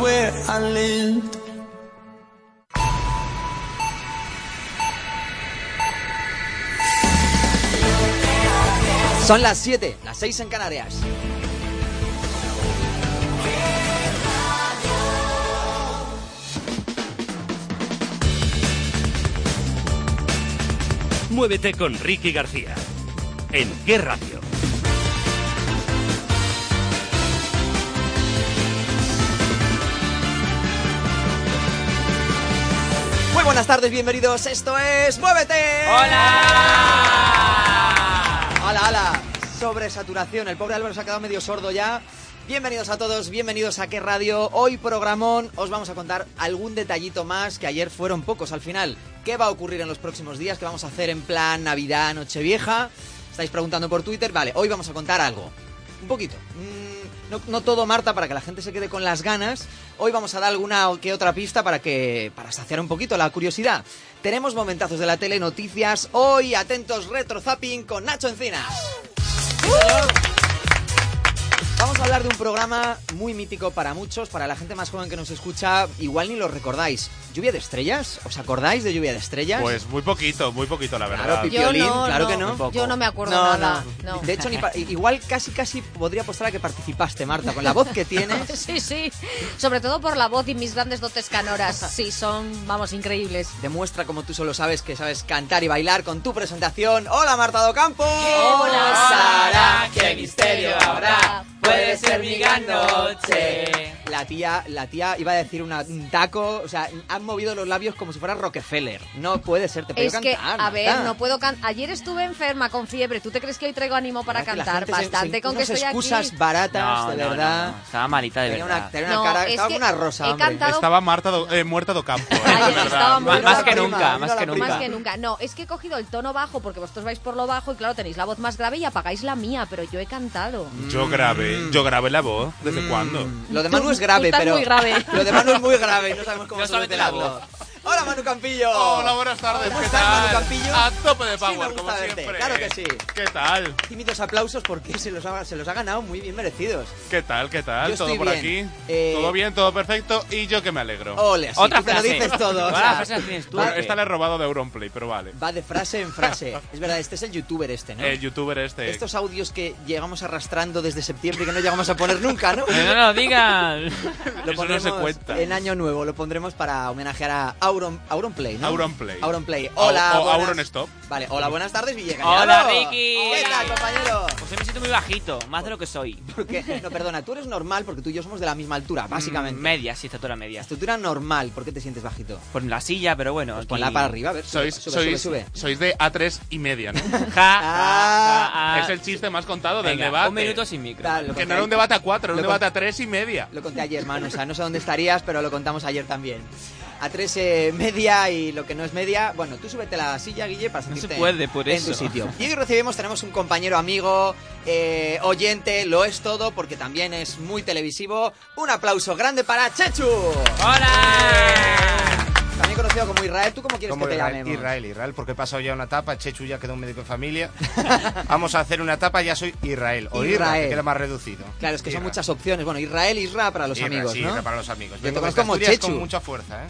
where I lived. Son las 7, las 6 en Canarias. Muévete con Ricky García. ¿En qué radio? Buenas tardes, bienvenidos. Esto es Muévete. ¡Hola! Hola, hola. Sobresaturación. El pobre Álvaro se ha quedado medio sordo ya. Bienvenidos a todos, bienvenidos a qué radio. Hoy programón os vamos a contar algún detallito más que ayer fueron pocos al final. ¿Qué va a ocurrir en los próximos días? ¿Qué vamos a hacer en plan Navidad, Nochevieja? Estáis preguntando por Twitter. Vale, hoy vamos a contar algo. Un poquito. Mm, no, todo, Marta, para que la gente se quede con las ganas. Hoy vamos a dar alguna que otra pista para que para saciar un poquito la curiosidad. Tenemos momentazos de la tele, noticias. Hoy, atentos, retro zapping con Nacho Encina. Vamos a hablar de un programa muy mítico para muchos, para la gente más joven que nos escucha, igual ni lo recordáis. ¿Lluvia de estrellas? ¿Os acordáis de Lluvia de estrellas? Pues muy poquito, muy poquito, la verdad. Claro, Pipiolín, Yo no, claro no, que no. Yo no me acuerdo No, nada. no. no. De hecho, ni igual casi casi podría apostar a que participaste, Marta, con la voz que tienes. Sí, sí. Sobre todo por la voz y mis grandes dotes canoras. Sí, son, vamos, increíbles. Demuestra como tú solo sabes que sabes cantar y bailar con tu presentación. ¡Hola, Marta Docampo! Hola, Sara! qué misterio habrá. Puede ser mi gran noche. La tía, la tía iba a decir una- un taco, o sea, han movido los labios como si fuera Rockefeller. No puede ser, te Es puedo que, cantar. a ver, no puedo cantar. Ayer estuve enferma con fiebre. ¿Tú te crees que hoy traigo ánimo para cantar? se- Bastante se- con que estoy excusas aquí. baratas, No, de no, no, verdad. no. Estaba malita de Tenía verdad. una, tenía una No, cara, es estaba que una rosa, he hombre. cantado- Estaba Marta do- eh, muerta do campo, eh, Ayer de estaba verdad. muy Más que nunca, más que nunca. Más que nunca. No, es que he cogido el tono bajo porque vosotros vais por lo bajo y claro, tenéis la voz más grave y apagáis la mía, pero yo he cantado. Yo grabé, yo grabé la voz. ¿Desde cuándo? Lo de Manu Tú- es grave, tú estás pero. muy grave. Lo de Manu es muy grave y no sabemos cómo No solucionarlo. Hola, Manu Campillo. Hola, buenas tardes. ¿Cómo ¿Qué estás, tal? Manu Campillo? A tope de Sí, me power, gusta como verte, siempre. claro que sí. ¿Qué tal? Tímidos aplausos porque se los, ha, se los ha ganado muy bien merecidos. ¿Qué tal? ¿Qué tal? Yo ¿Todo estoy por bien. aquí? Eh, ¿Todo bien? ¿Todo perfecto? Y yo que me alegro. Ole, así Otra tú te lo frase. dices todo. o sea, tú. Bueno, esta la he robado de Auronplay, pero vale. Va de frase en frase. Es verdad, este es el youtuber este, ¿no? El youtuber este. Estos audios que llegamos arrastrando desde septiembre y que no llegamos a poner nunca, ¿no? No, no, digan. Eso no se cuenta. en año nuevo, lo pondremos para homenajear a Auron, Auronplay, ¿no? Auronplay. Auronplay. Hola, O- o buenas- Auron Stop. Vale, hola, buenas tardes, Villegas. Hola, Ricky. ¿Qué tal, compañero? Pues me siento muy bajito, más de lo que soy. Porque, no, perdona, tú eres normal porque tú y yo somos de la misma altura, básicamente. Mm, Media, sí, estatura media. Estatura normal, ¿por qué te sientes bajito? Por la silla, pero bueno. Pues aquí- ponla para arriba, a ver. Sois, sube, sois, sube, sube. sois de A3 y media, ¿no? Ja, ja, Ah. ja, es el chiste más contado del Venga, debate. Un minuto sin micro. Tal, lo Que conté no era un debate a cuatro, era un debate a tres y media. Lo conté ayer, hermano. O sea, no sé dónde estarías, pero lo contamos ayer también. A tres eh, media y lo que no es media. Bueno, tú súbete a la silla, Guille, para No se sentirte puede, por en eso. tu sitio. Y hoy recibimos, tenemos un compañero amigo, eh, oyente, lo es todo, porque también es muy televisivo. Un aplauso grande para Chechu. ¡Hola! También conocido como Israel. ¿Tú cómo quieres Como que te Israel, llamemos? Israel, Israel, porque he pasado ya una etapa, Chechu ya quedó un médico de familia. Vamos a hacer una etapa, ya soy Israel. O Irra, Israel. que queda más reducido. Claro, es que son muchas opciones. Bueno, Israel, Isra para los Irra, amigos, sí, ¿no? Para los amigos. Yo Vengo te conozco como Chechu. con mucha fuerza, ¿eh?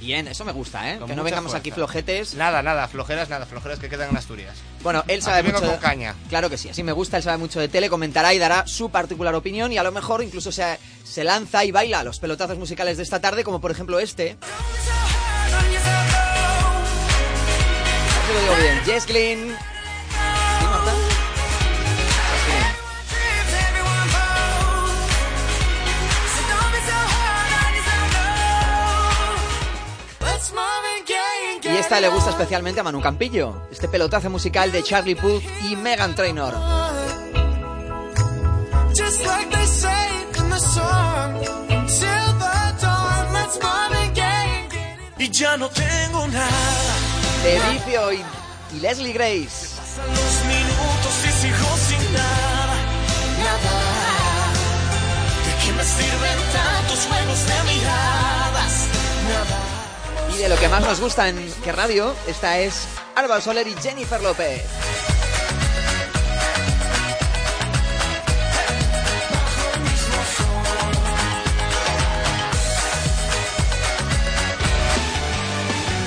Bien, eso me gusta, ¿eh? Con que no vengamos aquí flojetes. Nada, nada, flojeras, nada, flojeras que quedan en Asturias. Bueno, él sabe Aquí vengo mucho con caña. Claro que sí, así me gusta, él sabe mucho de tele, comentará y dará su particular opinión y a lo mejor incluso se, se lanza y baila los pelotazos musicales de esta tarde, como por ejemplo este. A ver si lo digo bien. Jess Glynn. Y esta le gusta especialmente a Manu Campillo, este pelotazo musical de Charlie Puth y Megan Trainor. Y ya no tengo nada, De Vicio y, y Leslie Grace. pasan los minutos y sigo sin nada, nada. ¿De qué me sirven tantos juegos de miradas? y de lo que más nos gusta en que radio, esta es Alba Soler y Jennifer López.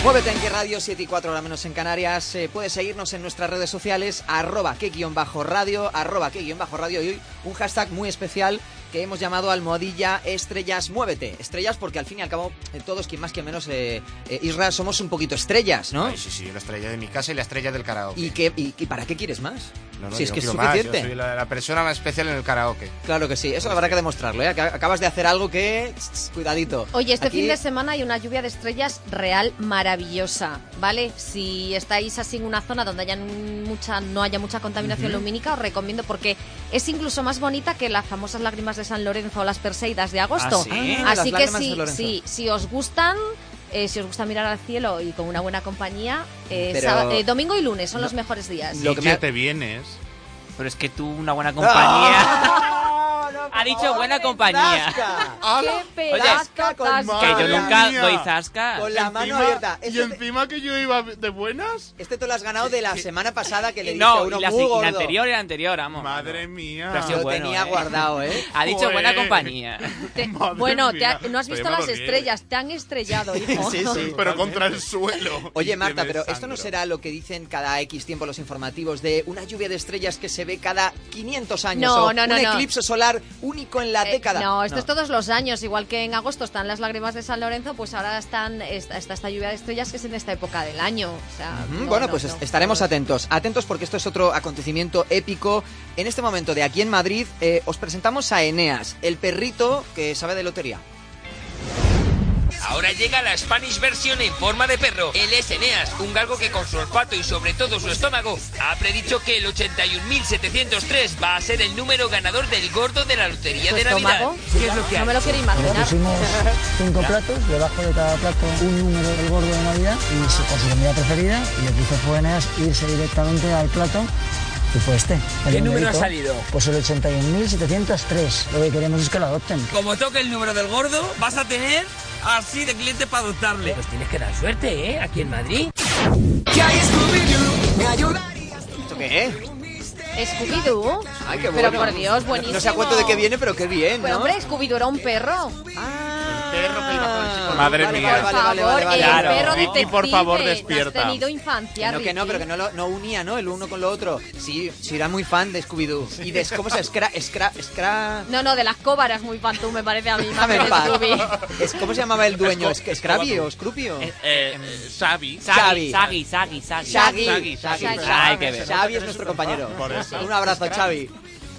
Muévete en que radio, 7 y 4 horas menos en Canarias. Eh, puedes seguirnos en nuestras redes sociales, arroba que guion bajo radio, arroba que guion bajo radio. Y hoy un hashtag muy especial que hemos llamado almohadilla estrellas muévete. Estrellas porque al fin y al cabo eh, todos, quien más quien menos, eh, eh, Isra, somos un poquito estrellas, ¿no? Ay, sí, sí, la estrella de mi casa y la estrella del karaoke. ¿Y, qué, y, y para qué quieres más? No, no, si es que es quiero más, yo suficiente. soy la, la persona más especial en el karaoke. Claro que sí, eso habrá que demostrarlo, ¿eh? Ac- Acabas de hacer algo que... Cuidadito. Oye, este Aquí- fin de semana hay una lluvia de estrellas real maravillosa, ¿vale? Si estáis así en una zona donde haya mucha, no haya mucha contaminación lumínica, os recomiendo porque es incluso más bonita que las famosas lágrimas de San Lorenzo o las Perseidas de agosto. ¿Ah, sí? Ah, así las que Lorenzo. sí, si os gustan, eh, si os gusta mirar al cielo y con una buena compañía, eh, Pero- eh, domingo y lunes son los mejores días. Lo que me te vienes. Pero es que tú, una buena compañía. ¡Ah! Ha dicho buena qué compañía. zasca. ¡Qué Zasca pedazo! con que yo nunca mía. doy zasca. Con la mano abierta. Y Este te, encima que yo iba de buenas. este te lo has ganado de la semana pasada que le dije No, uno muy y la gordo. anterior y la anterior, vamos. Madre mía. Pero ha sido Lo bueno, tenía ¿eh? guardado, ¿eh? Ha dicho Joder. buena compañía. Bueno, te ha- mía. no has visto las estrellas, te han estrellado, hijo. Sí, sí. Pero contra el suelo. Oye, Marta, pero esto no será lo que dicen cada X tiempo los informativos de una lluvia de estrellas que se ve cada 500 años No, o no, no, un no. eclipse solar único en la Eh, década. no, esto es todos los años, igual que en agosto están las lágrimas de San Lorenzo, pues ahora están esta, está esta lluvia de estrellas que es en esta época del año. O sea, no, bueno, no, pues estaremos atentos. Atentos porque esto es otro acontecimiento épico. En este momento de aquí en Madrid eh, os presentamos a Eneas, el perrito que sabe de lotería. Ahora llega la Spanish versión en forma de perro. Él es Eneas, un galgo que con su olfato y sobre todo su estómago ha predicho que el 81.703 va a ser el número ganador del gordo de la lotería ¿Tu de Navidad. estómago? ¿Qué es lo que No me lo quiero imaginar. Pusimos cinco platos, debajo de cada plato un número del gordo de Navidad y su, con su comida preferida. Y lo que hizo fue Eneas irse directamente al plato y fue este. ¿Qué número ha salido? Pues el 81.703. Lo que queremos es que lo adopten. Como toque el número del gordo, vas a tener así de cliente para adoptarle. Pues tienes que dar suerte, ¿eh? Aquí en Madrid. ¿Esto qué es? Scooby-Doo. Ay, qué Pero bueno. por Dios, buenísimo. No sé a cuánto de qué viene, pero qué bien, Pero ¿no? hombre, Scooby-Doo era un perro. Ah, perro que iba con el chico. Madre vale, mía. Vale, por vale, vale, favor, vale, Claro. perro detective. por favor, No has despierta. tenido Que infancia, no, que no, pero que no, lo, no unía, ¿no? El uno con lo otro. Sí, sí, era muy fan de Scooby-Doo. Y de, ¿cómo se Scra, Scra, Scra... No, no, de las cóbaras muy fan tú, me parece a mí. más que. Scooby. Es- ¿Cómo se llamaba el dueño? Sco- ¿Es Scrappy o Scroopy? Eh, eh, Xavi. Sagi, Xavi. Sagi, Sagi, Sagi. Shaggy. Shaggy, Shaggy. Shaggy. Ay, qué ver. Xavi es nuestro compañero. Un abrazo, Xavi.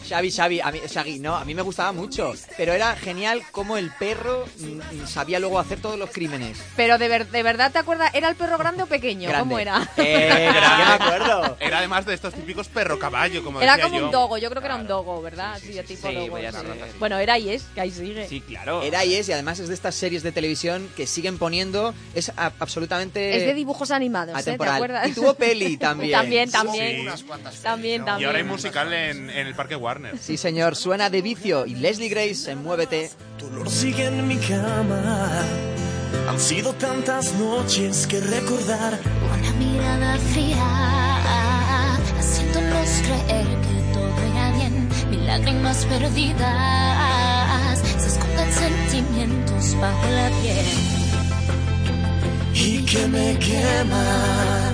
Xavi, Xavi, a mí, Shaggy, no, a mí me gustaba mucho, pero era genial cómo el perro mm, sabía luego hacer todos los crímenes. Pero de, ver- de verdad, ¿te acuerdas? ¿Era el perro grande o pequeño? Grande. ¿Cómo era? Eh, ya me acuerdo. Era además de estos típicos perro caballo, como Era decía como yo. un dogo, yo creo que era un dogo, ¿verdad? Sí, tipo sí, dogo. sí. raza, sí. Bueno, era y es, que ahí sigue. Sí, claro. Era y es, y además es de estas series de televisión que siguen poniendo, es a- absolutamente Es de dibujos animados, ¿eh? ¿Te atemporal. acuerdas? Y tuvo peli también. También, Sí. también. Unas cuantas pelis, También. Y ahora hay musical en, en el Parque Warner. Sí, señor, suena de vicio y Leslie Grace en Muévete. Tu olor sigue en mi cama. Han sido tantas noches que recordar. Una mirada fría, haciéndonos creer que todo irá bien. Mil lágrimas perdidas, se esconden sentimientos bajo la piel. y que me quema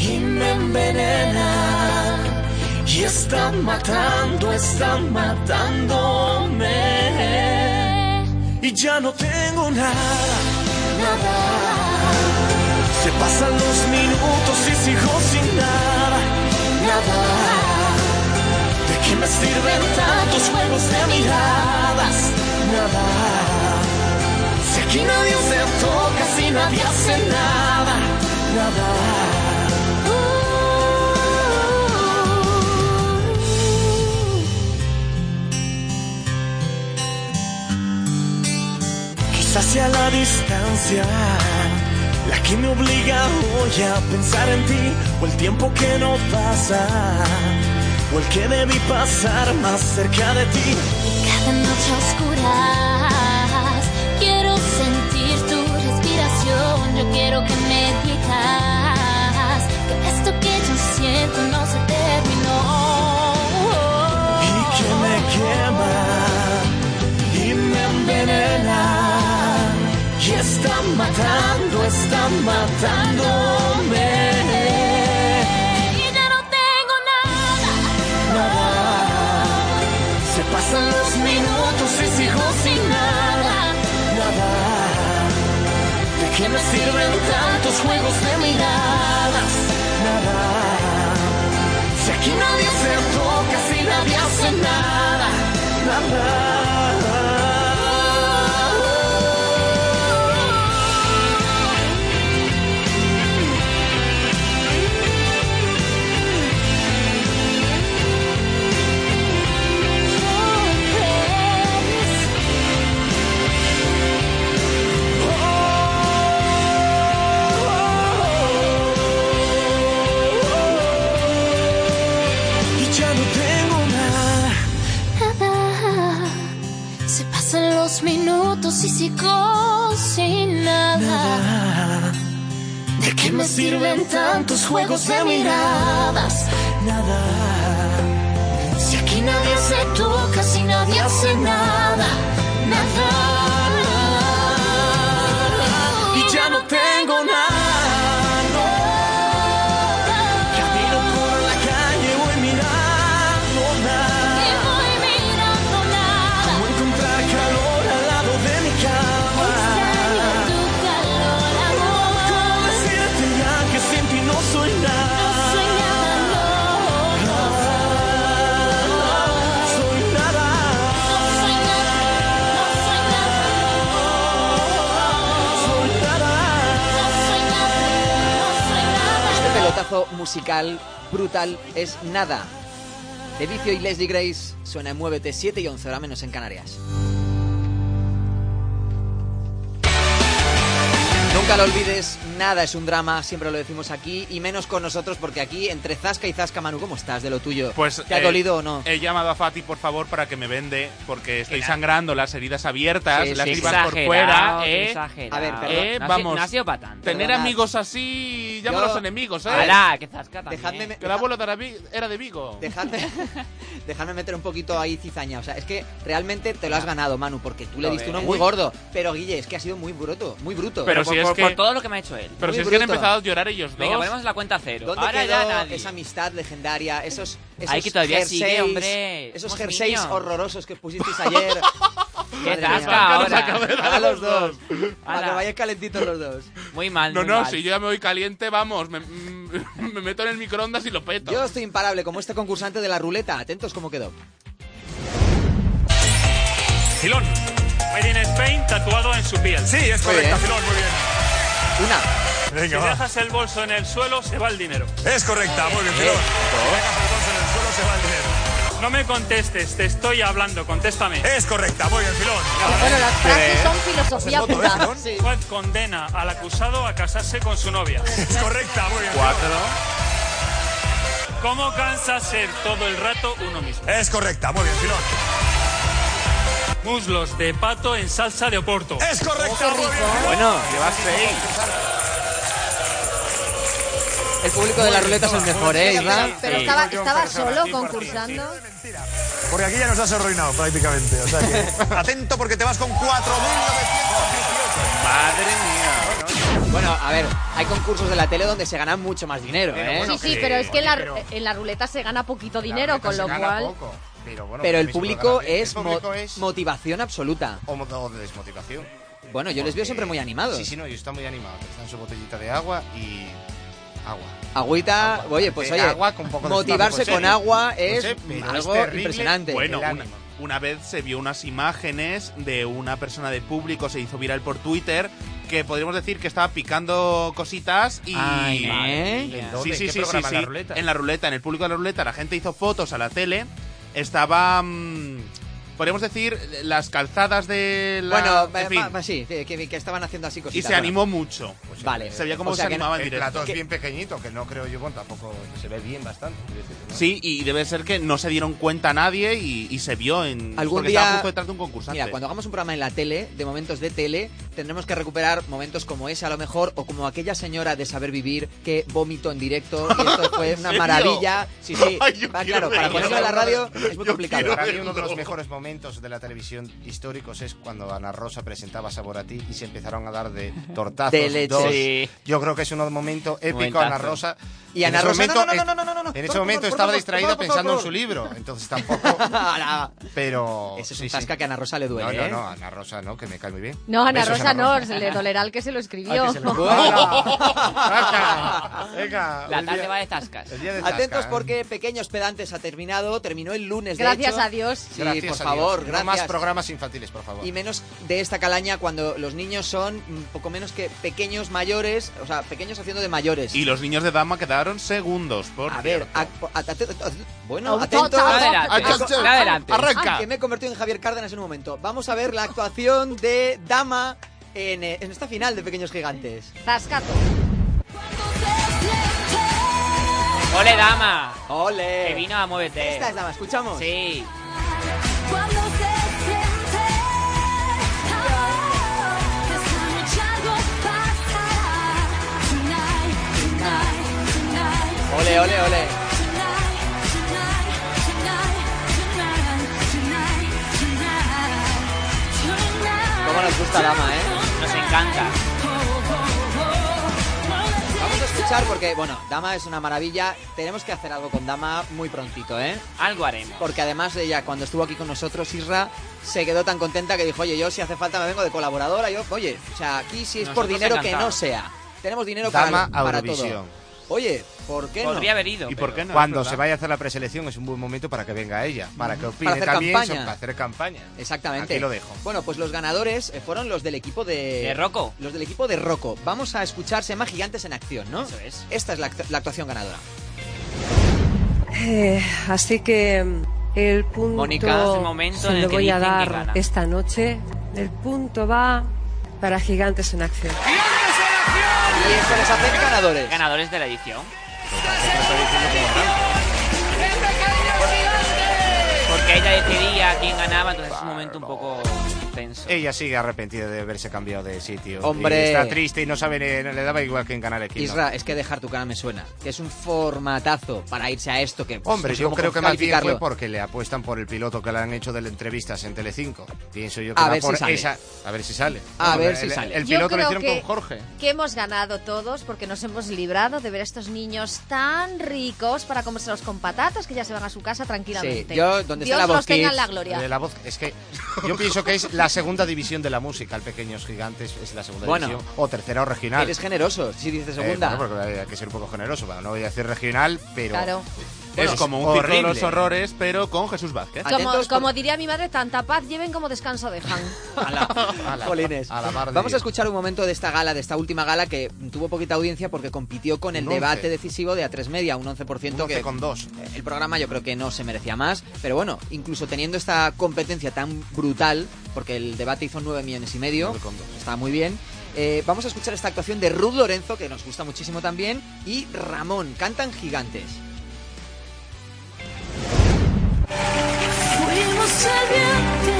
y me envenena y está matando, está matándome y ya no tengo nada, nada. Se pasan los minutos y sigo sin nada, nada. ¿De qué me sirven tantos juegos de miradas? Nada. Si aquí nadie se toca, si nadie hace nada, nada. Sea la distancia la que me obliga hoy a pensar en ti, o el tiempo que no pasa, o el que debí pasar más cerca de ti. Cada noche oscuras, quiero sentir tu respiración. Yo quiero que me digas que esto que yo siento no se terminó. y que me quema y me envenena y está matando, está están matándome. Y ya no tengo nada. Nada. Se pasan los minutos y sigo sin nada. Nada. ¿De qué me sirven tantos juegos de miradas? Nada. Si aquí nadie se toca, si nadie hace nada. Y minutos y sigo sin nada. ¿De qué me sirven tantos juegos de miradas? Nada. Si aquí nadie se toca, si nadie hace nada. Musical brutal es nada. De Vicio y Leslie Grace suena en Muévete 7 y 11 hora menos en Canarias. Nunca lo olvides, nada es un drama, siempre lo decimos aquí, y menos con nosotros, porque aquí entre Zasca y Zasca, Manu, ¿cómo estás de lo tuyo? Pues ¿Te ha eh, dolido o no? He llamado a Fati, por favor, para que me vende, porque estoy Era- sangrando, las heridas abiertas, Sí, las sí, tripas por fuera. eh. exagerado. A ver, perdón. Eh, No ha vamos. sido- no ha sido para tanto. Tener Perdonad. amigos así, llama Yo- a los enemigos, ¿eh? Alá, que zasca también. Dejadme, Que el abuelo de Arabi- era de Vigo. Dejadme, dejadme meter un poquito ahí cizaña. O sea, es que realmente te lo has ganado, Manu, porque tú le diste uno muy gordo. Pero Guille, es que ha sido muy bruto, muy bruto. Pero si es por- que- por todo lo que me ha hecho él. Pero Muy si es que han bruto. empezado a llorar ellos dos. Venga, ponemos la cuenta cero. ¿Dónde Ahora quedó ya nadie. esa amistad legendaria? Esos, esos Ay, que todavía sigue, jerseys, hombre. Esos jerseys niños. horrorosos que pusisteis ayer. Qué mía. ahora. A los dos. Para que vayáis calentitos los dos. Muy mal, No, muy no, mal. si yo ya me voy caliente, vamos, me, me meto en el microondas y lo peto. Yo estoy imparable como este concursante de la ruleta. Atentos cómo quedó. Filón. Made in Spain tatuado en su piel. Sí, es bien. Filón, muy bien. Una. Si Venga, va. dejas el bolso en el suelo, se va el dinero. Es correcta, muy bien, Filón. Dejas el bolso en el suelo, se va el dinero. No me contestes, te estoy hablando, contéstame. Es correcta, muy bien, Filón. Bueno, las frases son filosofía voto, pura. ¿eh? Sí. Juez condena al acusado a casarse con su novia. Es correcta, muy bien. Cuatro. ¿Cómo cansa ser todo el rato uno mismo? Es correcta, muy bien, Filón. Muslos de pato en salsa de oporto. Es. Filón. Bueno, llevas seis. El público de la ruleta es el mejor, ¿eh, Isra? Pero estaba, estaba solo concursando. Porque aquí ya nos has arruinado prácticamente. O sea que, atento porque te vas con 4.918. Madre mía. Bueno, a ver, hay concursos de la tele donde se gana mucho más dinero, ¿eh? Sí, sí, pero es que en la, en la ruleta se gana poquito dinero, con lo cual... Pero, bueno, Pero el público es, El público mo- es motivación absoluta. o, mo- o de desmotivación. Bueno, yo les veo Porque- siempre muy animados. Sí, sí, no, y está muy animado. Está en su botellita de agua y agua. Agüita, Agua. oye, pues oye, agua con poco de motivarse con agua es algo es impresionante. Bueno, una, una vez se vio unas imágenes de una persona de público, se hizo viral por Twitter, que podríamos decir que estaba picando cositas y... Ay, ¿Eh? mía. ¿Dónde? Sí, sí, ¿En qué sí, sí, sí. ¿En la ruleta? En la ruleta, en el público de la ruleta, la gente hizo fotos a la tele. Estaba. mm, podríamos decir, las calzadas de la. Bueno, en eh, fin, sí, que, estaban haciendo así y cositas. se bueno. animó mucho. Pues, Vale. Se veía cómo O sea se no- animaba en El directo. plato es bien pequeñito, que no creo yo, bueno, tampoco se ve bien bastante. Sí, y debe ser que no se dieron cuenta nadie y, y se vio en. Algún porque día- estaba justo detrás de un concursante. Mira, cuando hagamos un programa en la tele, de momentos de tele, tendremos que recuperar momentos como ese a lo mejor, o como aquella señora de saber vivir que vomitó en directo y esto fue ¿En una serio? maravilla. Sí, sí. Ay, Va, claro, para ponerlo en la radio es muy complicado. Para mí uno de los mejores momentos de la televisión históricos es cuando Ana Rosa presentaba Sabor a ti y se empezaron a dar de tortazos. De leche. dos. Sí. Yo creo que es un momento épico Momentazo. Ana Rosa. Y En Ana ese Rosa, momento- no, no, no, no, no, no, no, En ese por momento favor, por estaba distraída por por pensando en su libro, entonces tampoco. pero. Ese es sí, un sí. zasca que a Ana Rosa le duele, No, no, ¿eh? no, Ana Rosa no, que me cae muy bien. No, Ana Besos, Rosa no, se le dolerá al que se lo escribió. Ah, que se lo- Venga, venga, La el tarde día- va de el día de Atentos porque Pequeños Pedantes ha terminado, terminó el lunes. de Gracias hecho. a Dios. Sí, Gracias por Dios. favor, No gracias. más programas infantiles, por favor. Y menos de esta calaña cuando los niños son poco menos que pequeños mayores, o sea, pequeños haciendo de mayores. Y los niños de dama quedaron segundos, por A ver, a- a- bueno, atentos. Adelante, adelante. Ah, que me he convertido en Javier Cárdenas en un momento. Vamos a ver la actuación de Dama en, eh, en esta final de Pequeños Gigantes. Zascato. ¡Ole, dama! ¡Ole! Que vino a Muévete. Esta es Dama, escuchamos. Sí. Ole, ole, ole. Cómo nos gusta Dama, ¿eh? Encanta. Vamos a escuchar porque, bueno, Dama es una maravilla. Tenemos que hacer algo con Dama muy prontito, ¿eh? Algo haremos. Porque además ella, cuando estuvo aquí con nosotros, Isra, se quedó tan contenta que dijo, oye, yo si hace falta me vengo de colaboradora. Yo, oye, o sea, aquí si es por dinero que no sea. Tenemos dinero Dama para, para Eurovisión. todo. Oye, ¿por qué no? Podría haber ido. ¿Y pero- por qué no? Cuando se vaya a hacer la preselección es un buen momento para que venga ella, para que opine hacer también campaña. para hacer campaña. Exactamente. Aquí lo dejo. Bueno, pues los ganadores eh, fueron los del equipo de... ¿De Rocco? Los del equipo de Rocco. Vamos a escuchar, se llama Gigantes en Acción, ¿no? Eso es. Esta es la, act- la actuación ganadora. Eh, así que mm, el punto Mónica, momento se en el lo que voy a dar esta noche. El punto va para Gigantes en Acción. Y eso les hace ganadores. Ganadores de la edición. Porque ella decidía quién ganaba, entonces es un momento un poco tenso. Ella sigue arrepentida de haberse cambiado de sitio. Hombre. Y está triste y no sabe, ni- le daba igual quién ganar aquí. Isra, es que dejar tu cara me suena. Que es un formatazo para irse a esto que... pues, Hombre, no sé yo creo que más bien fue porque le apuestan por el piloto que le han hecho de las entrevistas en Telecinco. Pienso yo que A va ver si por sale. esa. A ver si sale. A ver si el- sale. El Yo piloto lo hicieron que- con Jorge. Que hemos ganado todos porque nos hemos librado de ver a estos niños tan ricos para comérselos con patatas que ya se van a su casa tranquilamente. Sí, yo, donde Dios la voz los tenga en Kids, la gloria. De la voz, es que yo pienso que es la segunda división de la música, el Pequeños Gigantes es la segunda Bueno. división, o tercera o regional. Eres generoso, si dices Eh, segunda. bueno, porque hay que ser un poco generoso, bueno, no voy a decir regional, pero Claro. Es como un ciclo de horrible. los horrores, pero con Jesús Vázquez. Como, por- como diría mi madre, tanta paz lleven como descanso dejan. a la, Jolines. a la mar Vamos a escuchar un momento de esta gala, de esta última gala que tuvo poquita audiencia porque compitió con el Un 11. debate decisivo de A3 Media, un 11%, Un que 11 con dos. el programa yo creo que no se merecía más, pero bueno, incluso teniendo esta competencia tan brutal, porque el debate hizo 9 millones y medio, 9 con dos. está muy bien. eh, vamos a escuchar esta actuación de Ruth Lorenzo, que nos gusta muchísimo también, y Ramón, cantan gigantes. Fuimos viento,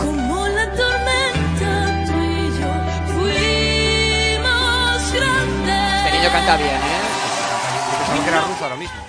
como la tormenta, tú y yo fuimos grandes. Este niño canta bien, ¿eh? Pensaba que era ruso ahora mismo.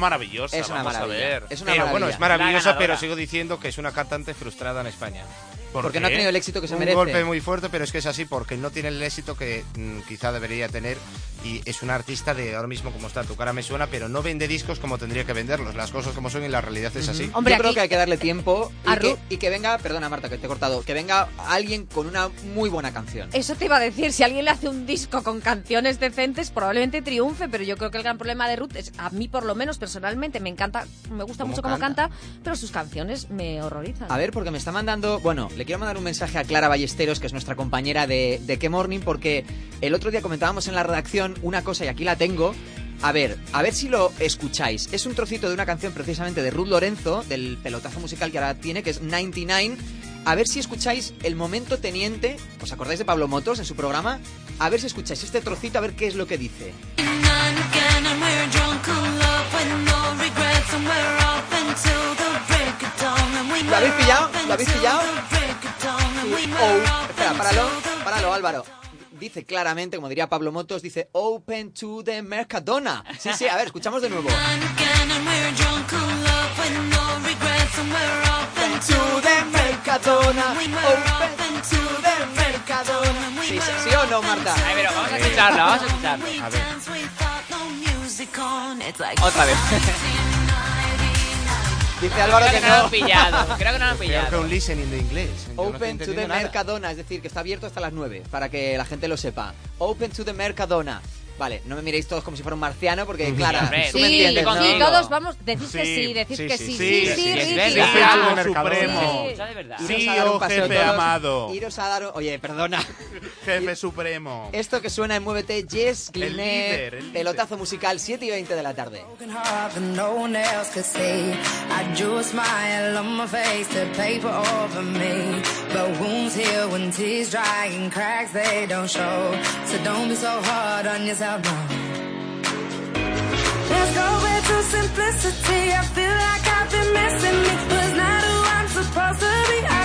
Maravillosa. Es una vamos maravilla, A ver. es una Pero bueno, es maravillosa, pero sigo diciendo que es una cantante frustrada en España. ¿Por Porque qué? no ha tenido el éxito que se un merece. golpe muy fuerte, pero es que es así porque no tiene el éxito que mm, quizá debería tener y es una artista de ahora mismo como está, tu cara me suena, pero no vende discos como tendría que venderlos, las cosas como son y la realidad es así. Hombre, Yo creo aquí- que hay que darle tiempo y A que, y que venga, perdona Marta que te he cortado, que venga alguien con una muy buena canción. Eso te iba a decir, si alguien le hace un disco con canciones decentes, probablemente triunfe, pero yo creo que el gran problema de Ruth es, a mí por lo menos personalmente, me encanta, me gusta ¿Cómo mucho cómo canta? canta, pero sus canciones me horrorizan. A ver, porque me está mandando. Bueno, le quiero mandar un mensaje a Clara Ballesteros, que es nuestra compañera de, de qué Morning, porque el otro día comentábamos en la redacción una cosa, y aquí la tengo, A ver, a ver si lo escucháis. Es un trocito de una canción precisamente de Ruth Lorenzo, del pelotazo musical que ahora tiene, que es 99. A ver si escucháis el momento teniente. ¿Os acordáis de Pablo Motos en su programa? A ver si escucháis este trocito, a ver qué es lo que dice. ¿Lo habéis pillado? ¿Lo habéis pillado? Sí. Oh, espera, páralo, páralo, Álvaro. Dice claramente, como diría Pablo Motos, dice Open to the Mercadona. Sí, sí, a ver, escuchamos de nuevo. Open to the Mercadona. Open to the Mercadona. Sí, sí, ¿sí o no, Marta? Ay, pero vamos a escucharla, vamos a escucharla. A ver. Otra vez. Dice Álvaro Creo que que no lo han pillado. Creo que no lo han Creo que pillado. un listening de inglés. Yo no estoy Open to the nada. Mercadona, es decir, que está abierto hasta las 9, para que la gente lo sepa. Open to the Mercadona. Vale, no me miréis todos como si fuera un marciano, porque, Clara, hombre, tú me Sí, entiendes, ¿no? sí, todos vamos, decís que Sí, sí, decís sí, que sí, sí, sí, sí, sí, sí, sí. Sí, supremo. De verdad. Sí, oh, jefe amado. Iros a dar... Oye, perdona. Jefe supremo. Esto que suena en Muévete, Jess El líder, el líder. pelotazo musical, 7 y 20 de la tarde. heart that no one else could see. I drew a smile on my face to paper over me. But wounds heal when tears dry and cracks they don't show. So don't be so hard on yourself, no. Let's go back to simplicity. I feel like I've been missing me. Was not who I'm supposed to be. I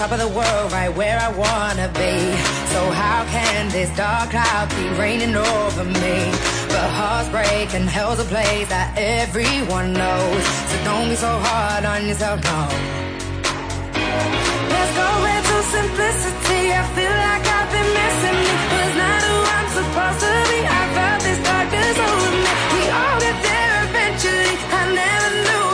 top of the world, right where I wanna be. So how can this dark cloud be raining over me? But hearts break and hell's a place that everyone knows. So don't be so hard on yourself, no. Let's go back to simplicity. I feel like I've been missing me. Was not who I'm supposed to be. I felt this darkness over me. We all get there eventually. I never knew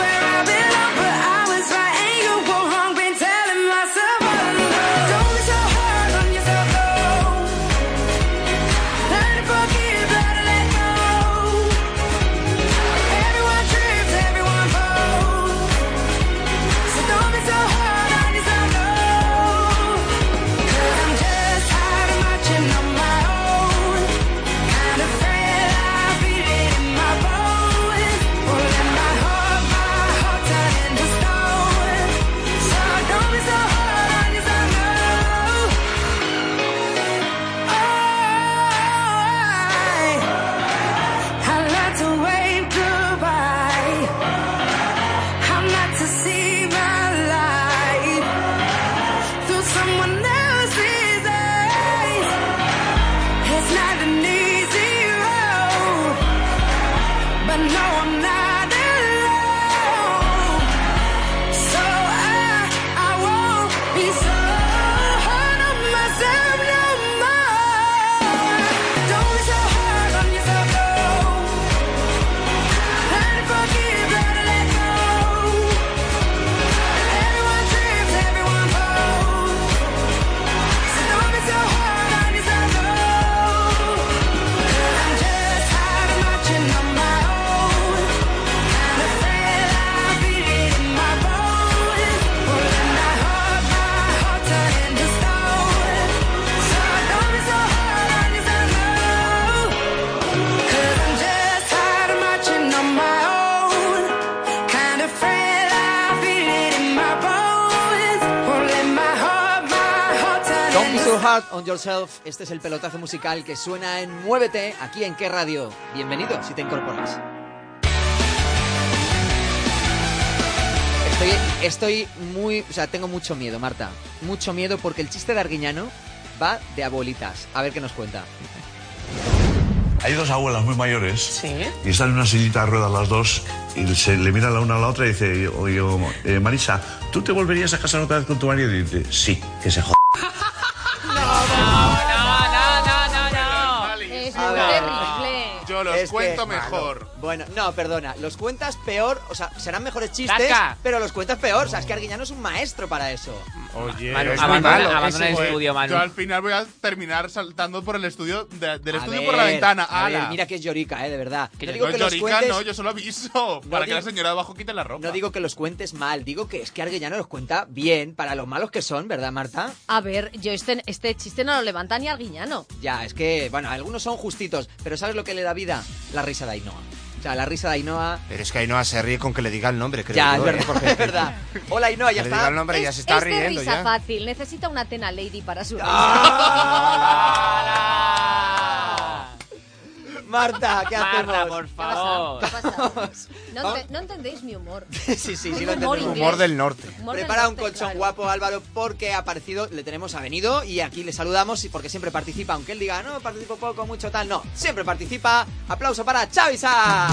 yourself. Este es el pelotazo musical que suena en Muévete, aquí en Qué Radio. Bienvenido si te incorporas. Estoy, estoy muy... O sea, tengo mucho miedo, Marta. Mucho miedo porque el chiste de Arguiñano va de abuelitas. A ver qué nos cuenta. hay dos abuelas muy mayores y están en una sillita de ruedas las dos y se le miran la una a la otra y dice, oye, eh, Marisa, ¿tú te volverías a casar otra vez con tu marido? Y dice, sí, que se joda. Yo los Es que- cuento mejor. Bueno, no, perdona. Los cuentas peor, o sea, serán mejores chistes, pero los cuentas peor. O sea, es que Arguiñano es un maestro para eso. Oye, Manu, es abandona- muy malo. abandona el estudio, Manu. Yo al final voy a terminar saltando por el estudio de- del A estudio ver, por la ventana. a ver, mira que es llorica, eh, de verdad. Que no yo digo no que los llorica, cuentes, no, yo solo aviso para que la señora de abajo quite la ropa. no digo que los cuentes mal, digo que es que Arguiñano los cuenta bien para lo malos que son, ¿verdad, Marta? A ver, yo este, este chiste no lo levanta ni Arguiñano. Ya, es que, bueno, algunos son justitos, pero ¿sabes lo que le da vida? La risa de Ainhoa. O sea, la risa de Ainhoa... Pero es que Ainhoa se ríe con que le diga el nombre, creo Ya, yo, es verdad, ¿eh? Porque- es verdad. Hola, Ainhoa, ya Que le está. diga el nombre y ya se está es riendo risa ya. fácil, necesita una Tena Lady para su Marta, ¿qué Marta, hacemos? por ¿Qué pasa? ¿Qué pasa? No, ente- no entendéis mi humor. sí, sí, sí, lo entendemos. inglés. Humor del norte. Humor del Prepara un norte, colchón claro. guapo, Álvaro, porque ha aparecido, le tenemos, ha venido y aquí le saludamos y porque siempre participa, aunque él diga, no, participo poco, mucho, tal, no, siempre participa. Aplauso para Xavi Sá.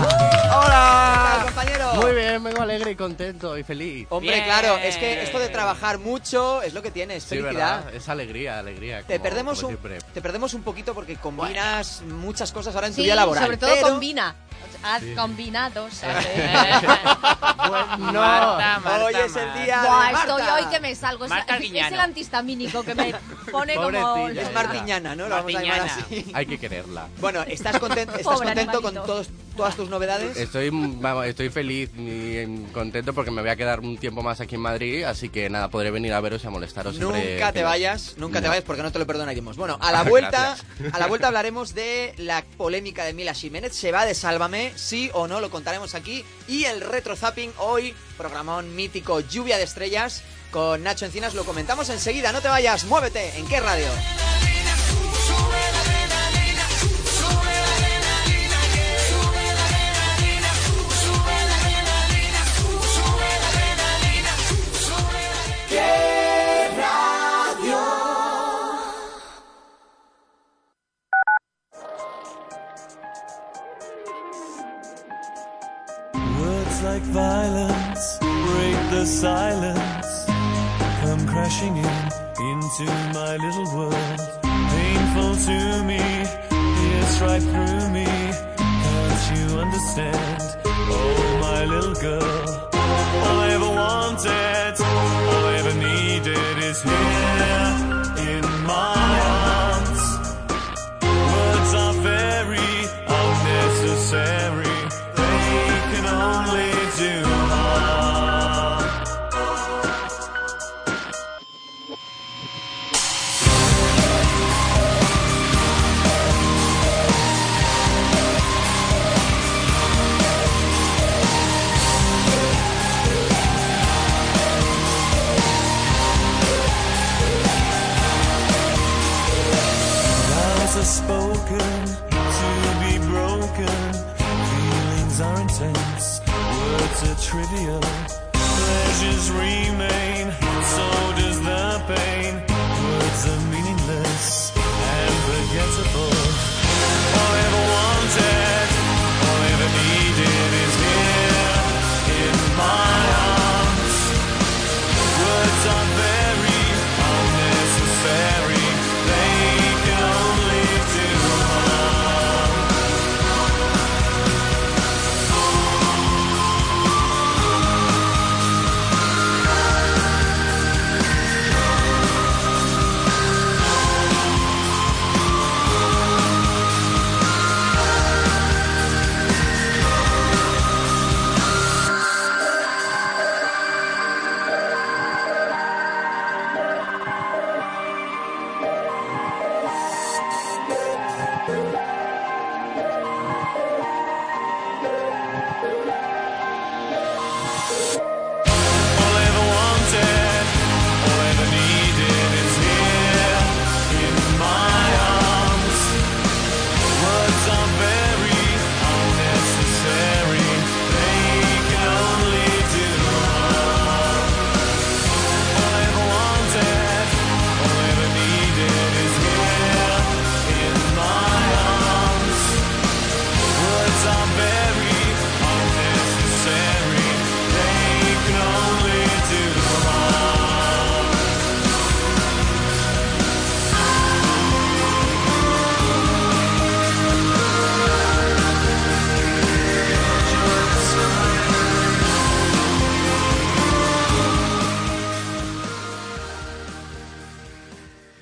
¡Hola! ¿Qué tal, compañero? Muy bien, vengo alegre y contento y feliz. Hombre, Bien. claro, es que esto de trabajar mucho es lo que tienes, Sí, felicidad. ¿verdad? Es alegría, alegría. Te como- perdemos, como un, siempre. te perdemos un poquito porque combinas muchas cosas ahora en tu Sí, vida laboral. sobre todo pero- combina. Ah, Combinados. No. Marta, Marta, Hoy es el día Buah, de estoy hoy que me salgo. Es, Marta es el antihistamínico que me pone como... Es Martiñana, ¿no? Lo vamos a llamar así. Hay que quererla. Bueno, ¿estás contento, estás Pobre contento con todos, todas tus novedades? Estoy, vamos, estoy feliz y contento porque me voy a quedar un tiempo más aquí en Madrid, así que nada, podré venir a veros y a molestaros siempre. Nunca te vayas, nunca te vayas porque no te lo perdonaremos. Bueno, a la Ah, vuelta, a la vuelta hablaremos de la polémica de Mila Jiménez. ¿Se va de Sálvame? Sí o no, lo contaremos aquí. Y el retro zapping hoy, programón mítico Lluvia de Estrellas con Nacho Encinas. Lo comentamos enseguida. No te vayas, muévete. ¿En qué radio? Like violence break the silence. Come crashing in into my little world. Painful to me, pierce right through me. Can't you understand? Oh, my little girl. All I ever wanted, his name. Feelings words are trivial. Pleasures remain, so does the pain.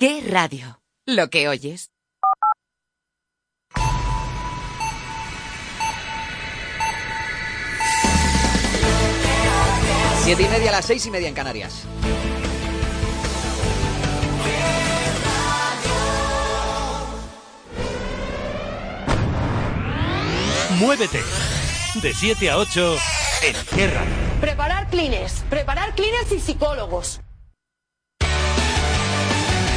Radio. Lo que oyes. Siete y media a las seis y media en Canarias. Muévete. De 7 a 8 en Qué Radio. Preparar cleaners, preparar cleaners y psicólogos.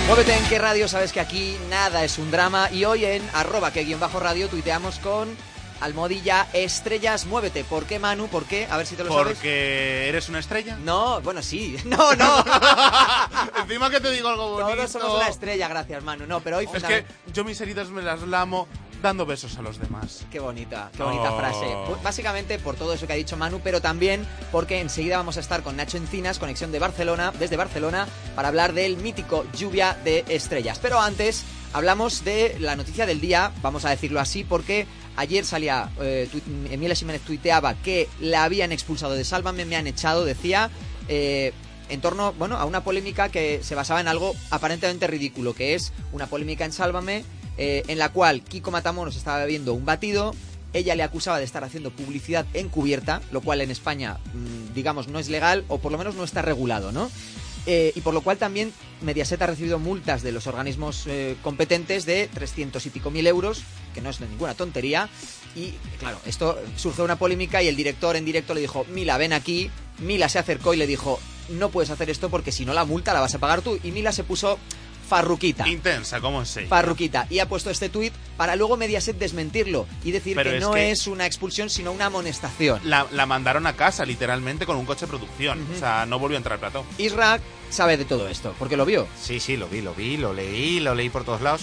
Muévete en qué radio, sabes que aquí nada es un drama y hoy en arroba que guion bajo radio tuiteamos con almohadilla estrellas, muévete. ¿Por qué Manu? ¿Por qué? A ver si te lo sabes. Porque eres una estrella. No, bueno, sí. No, no. Encima que te digo algo bonito. Todos somos una estrella, gracias Manu. No, pero hoy Es que yo mis heridas me las lamo dando besos a los demás. Qué bonita, qué bonita Oh. frase. Pues básicamente por todo eso que ha dicho Manu, pero también porque enseguida vamos a estar con Nacho Encinas, conexión de Barcelona, desde Barcelona, para hablar del mítico lluvia de estrellas. Pero antes hablamos de la noticia del día, vamos a decirlo así, porque ayer salía, eh, Emilia Jiménez tuiteaba que la habían expulsado de Sálvame, me han echado, decía... eh, en torno, bueno, a una polémica que se basaba en algo aparentemente ridículo, que es una polémica en Sálvame, eh, en la cual Kiko Matamoros estaba bebiendo un batido, ella le acusaba de estar haciendo publicidad encubierta, lo cual en España, mm, digamos, no es legal o por lo menos no está regulado, ¿no? Eh, y por lo cual también Mediaset ha recibido multas de los organismos eh, competentes de 300 y pico mil euros, que no es ninguna tontería. Y claro, esto surge una polémica y el director en directo le dijo, Mila, ven aquí. Mila se acercó y le dijo, no puedes hacer esto porque si no la multa la vas a pagar tú. Y Mila se puso farruquita. Intensa, como es ella. Farruquita. Y ha puesto este tuit para luego Mediaset desmentirlo y decir Pero que es no que- es una expulsión, sino una amonestación. La, la mandaron a casa, literalmente, con un coche de producción. O sea, no volvió a entrar al plató. Isra sabe de todo esto, porque lo vio. Sí, sí, lo vi, lo vi, lo leí, lo leí por todos lados.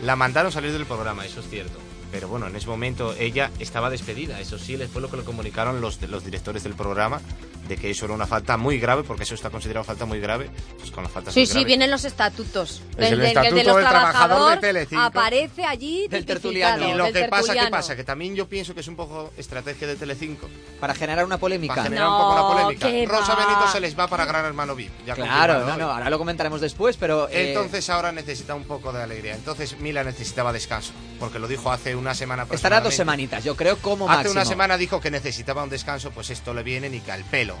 La mandaron salir del programa, eso es cierto. Pero bueno, en ese momento ella estaba despedida. Eso sí, les fue lo que le comunicaron los, los directores del programa, de que eso era una falta muy grave, porque eso está considerado falta muy grave. Pues con las faltas Sí, muy sí, graves. vienen los estatutos. Es el de estatuto los del trabajador de Telecinco. aparece allí Del tertuliano. Y lo del que pasa, ¿qué tertuliano. pasa? Que también yo pienso que es un poco estrategia de Telecinco. Para generar una polémica. Para generar un poco la No, polémica. ¿qué Rosa va? Benito se les va para Gran Hermano VIP. ya Claro, no, no, ahora lo comentaremos después, pero... eh, Entonces ahora necesita un poco de alegría. Entonces Mila necesitaba descanso, porque lo dijo hace una semana estará dos semanitas, yo creo, como Hace máximo. una semana dijo que necesitaba un descanso, pues esto le viene ni que al pelo.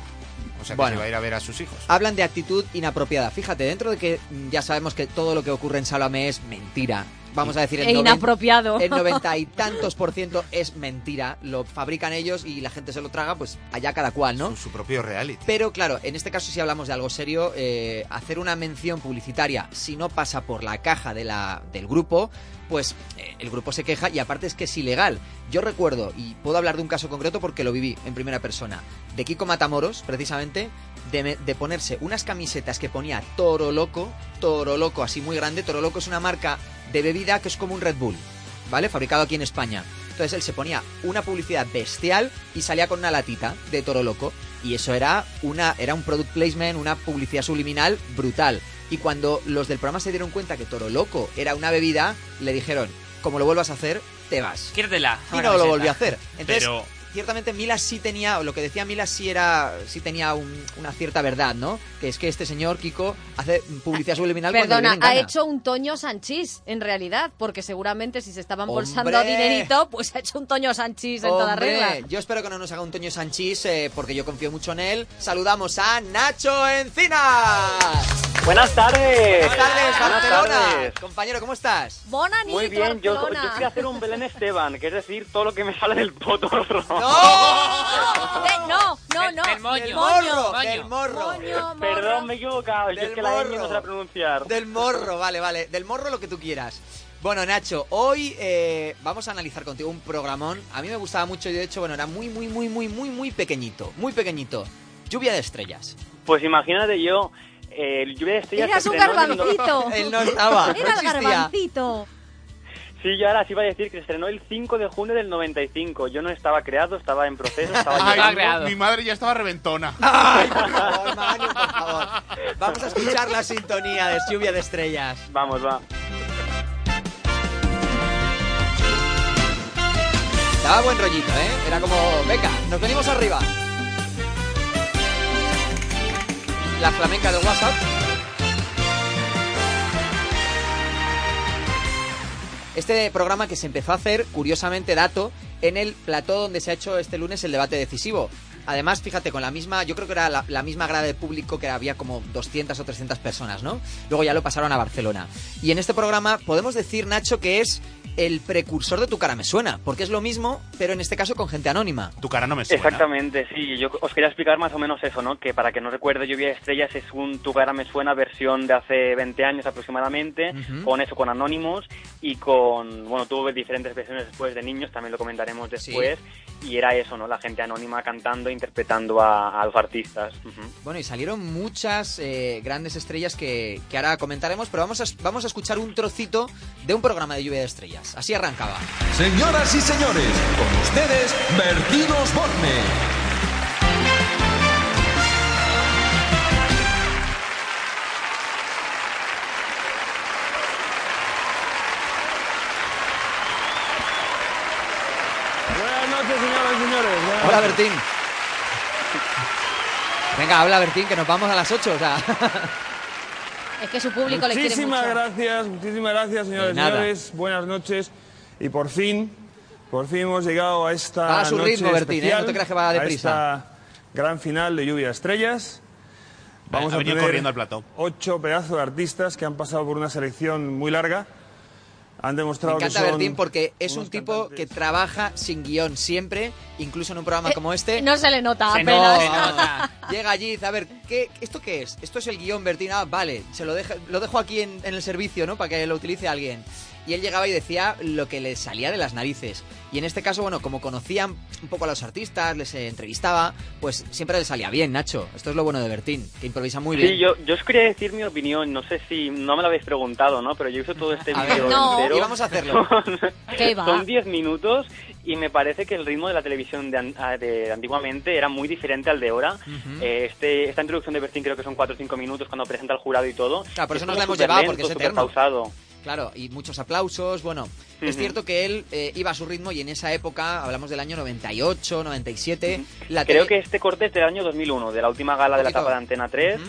O sea que Bueno. se va a ir a ver a sus hijos. Hablan de actitud inapropiada. Fíjate, dentro de que ya sabemos que todo lo que ocurre en Sálvame es mentira. Vamos a decir, el E noven- inapropiado. El noventa y tantos por ciento es mentira. Lo fabrican ellos y la gente se lo traga, pues allá cada cual, ¿no? Su, su propio reality. Pero claro, en este caso si hablamos de algo serio, eh, hacer una mención publicitaria si no pasa por la caja de la, del grupo, pues eh, el grupo se queja y aparte es que es ilegal. Yo recuerdo, y puedo hablar de un caso concreto porque lo viví en primera persona, de Kiko Matamoros, precisamente, de, de ponerse unas camisetas que ponía Toro Loco, Toro Loco, así muy grande. Toro Loco es una marca de bebida que es como un Red Bull, ¿vale? Fabricado aquí en España. Entonces él se ponía una publicidad bestial y salía con una latita de Toro Loco. Y eso era, una, era un product placement, una publicidad subliminal brutal. Y cuando los del programa se dieron cuenta que Toro Loco era una bebida, le dijeron, como lo vuelvas a hacer, te vas. Quítatela. Y no lo volvió a hacer. Entonces, Pero- ciertamente Mila sí tenía, o lo que decía Mila sí era, sí tenía un- una cierta verdad, ¿no? Que es que este señor Kiko hace publicidad subliminal cuando le Perdona, ha hecho un Toño Sanchís, en realidad, porque seguramente si se estaba embolsando ¡Hombre! dinerito, pues ha hecho un Toño Sanchís en toda Hombre, regla. Yo espero que no nos haga un Toño Sanchís, eh, porque yo confío mucho en él. Saludamos a Nacho Encinas. Buenas tardes. Buenas tardes, Buenas Barcelona. tardes. Compañero, ¿cómo estás? Bona nit, Muy bien, yo, yo quería hacer un Belén Esteban, que es decir, todo lo que me sale del potorro. De- no, no, no. del moño. Del Moño. morro, del morro. Moño, morro. Perdón, me he equivocado, es Del que la ñ no sé la pronunciar. Del morro, vale, vale. Del morro lo que tú quieras. Bueno, Nacho, hoy eh, vamos a analizar contigo un programón. A mí me gustaba mucho y de hecho, bueno, era muy, muy, muy, muy, muy, muy pequeñito. Muy pequeñito. Lluvia de estrellas. Pues imagínate yo, el lluvia de estrellas Eras un garbancito. Él no estaba, Era el garbancito. Sí, yo ahora sí iba a decir que se estrenó el 5 de junio del 95. Yo no estaba creado, estaba en proceso, estaba Ay, creado. mi madre ya estaba reventona. Ay, por favor, Manu, por favor. Vamos a escuchar la sintonía de Lluvia de Estrellas. Vamos, va. Daba buen rollito, ¿eh? Era como, venga, nos venimos arriba. La flamenca de WhatsApp. Este programa que se empezó a hacer, curiosamente, dato, en el plató donde se ha hecho este lunes el debate decisivo. Además, fíjate, con la misma, yo creo que era la, la misma grada de público que había como 200 o 300 personas, ¿no? Luego ya lo pasaron a Barcelona. Y en este programa podemos decir, Nacho, que es el precursor de Tu cara me suena, porque es lo mismo, pero en este caso con gente anónima. Tu cara no me suena. Exactamente, sí. Yo os quería explicar más o menos eso, ¿no? Que para que no recuerde Lluvia de Estrellas es un Tu cara me suena versión de hace 20 años aproximadamente, con eso, con Anónimos y con, bueno, tuvo diferentes versiones después de niños, también lo comentaremos después. Y era eso, ¿no? La gente anónima cantando, interpretando a, a los artistas. Bueno, y salieron muchas eh, grandes estrellas que, que ahora comentaremos, pero vamos a, vamos a escuchar un trocito de un programa de lluvia de estrellas. Así arrancaba. Señoras y señores, con ustedes, Bertín Osborne. Bertín. Venga, habla, Bertín, que nos vamos a las 8. O sea. Es que su público le quiere Muchísimas mucho. gracias, muchísimas gracias, señores y señores. Buenas noches. Y por fin, por fin hemos llegado a esta Va a su noche ritmo, Bertín, ¿eh? especial, No te creas que va a deprisa. esta gran final de Lluvia de Estrellas. Vamos Ha a tener corriendo al plató. ocho pedazos de artistas que han pasado por una selección muy larga. Han Me demostrado encanta que son Bertín porque es un tipo que trabaja sin guion siempre, incluso en un programa como este. Eh, No se le nota Se apenas. nota. Llega allí y dice, a ver, ¿qué, ¿esto qué es? Esto es el guion, Bertín. Ah, vale, se lo, deja, lo dejo aquí en, en el servicio, ¿no? Para que lo utilice alguien. Y él llegaba y decía lo que le salía de las narices. Y en este caso, bueno, como conocían un poco a los artistas, les eh, entrevistaba, pues siempre le salía bien, Nacho. Esto es lo bueno de Bertín, que improvisa muy bien. Sí, yo, yo os quería decir mi opinión, no sé si no me lo habéis preguntado, ¿no? Pero yo hice todo este A ver, vídeo no, entero. y vamos a hacerlo. ¿Qué va? Son 10 minutos y me parece que el ritmo de la televisión de, de antiguamente era muy diferente al de ahora. Ujú. Eh, este, esta introducción de Bertín creo que son 4 o 5 minutos cuando presenta al jurado y todo. Claro, por eso Es nos la hemos llevado, lento, porque es eterno. pausado. Claro, y muchos aplausos. Bueno, es cierto que él eh, iba a su ritmo y en esa época, hablamos del año 98, 97, la Creo que este corte es del año 2001, de la última gala de la etapa de Antena 3,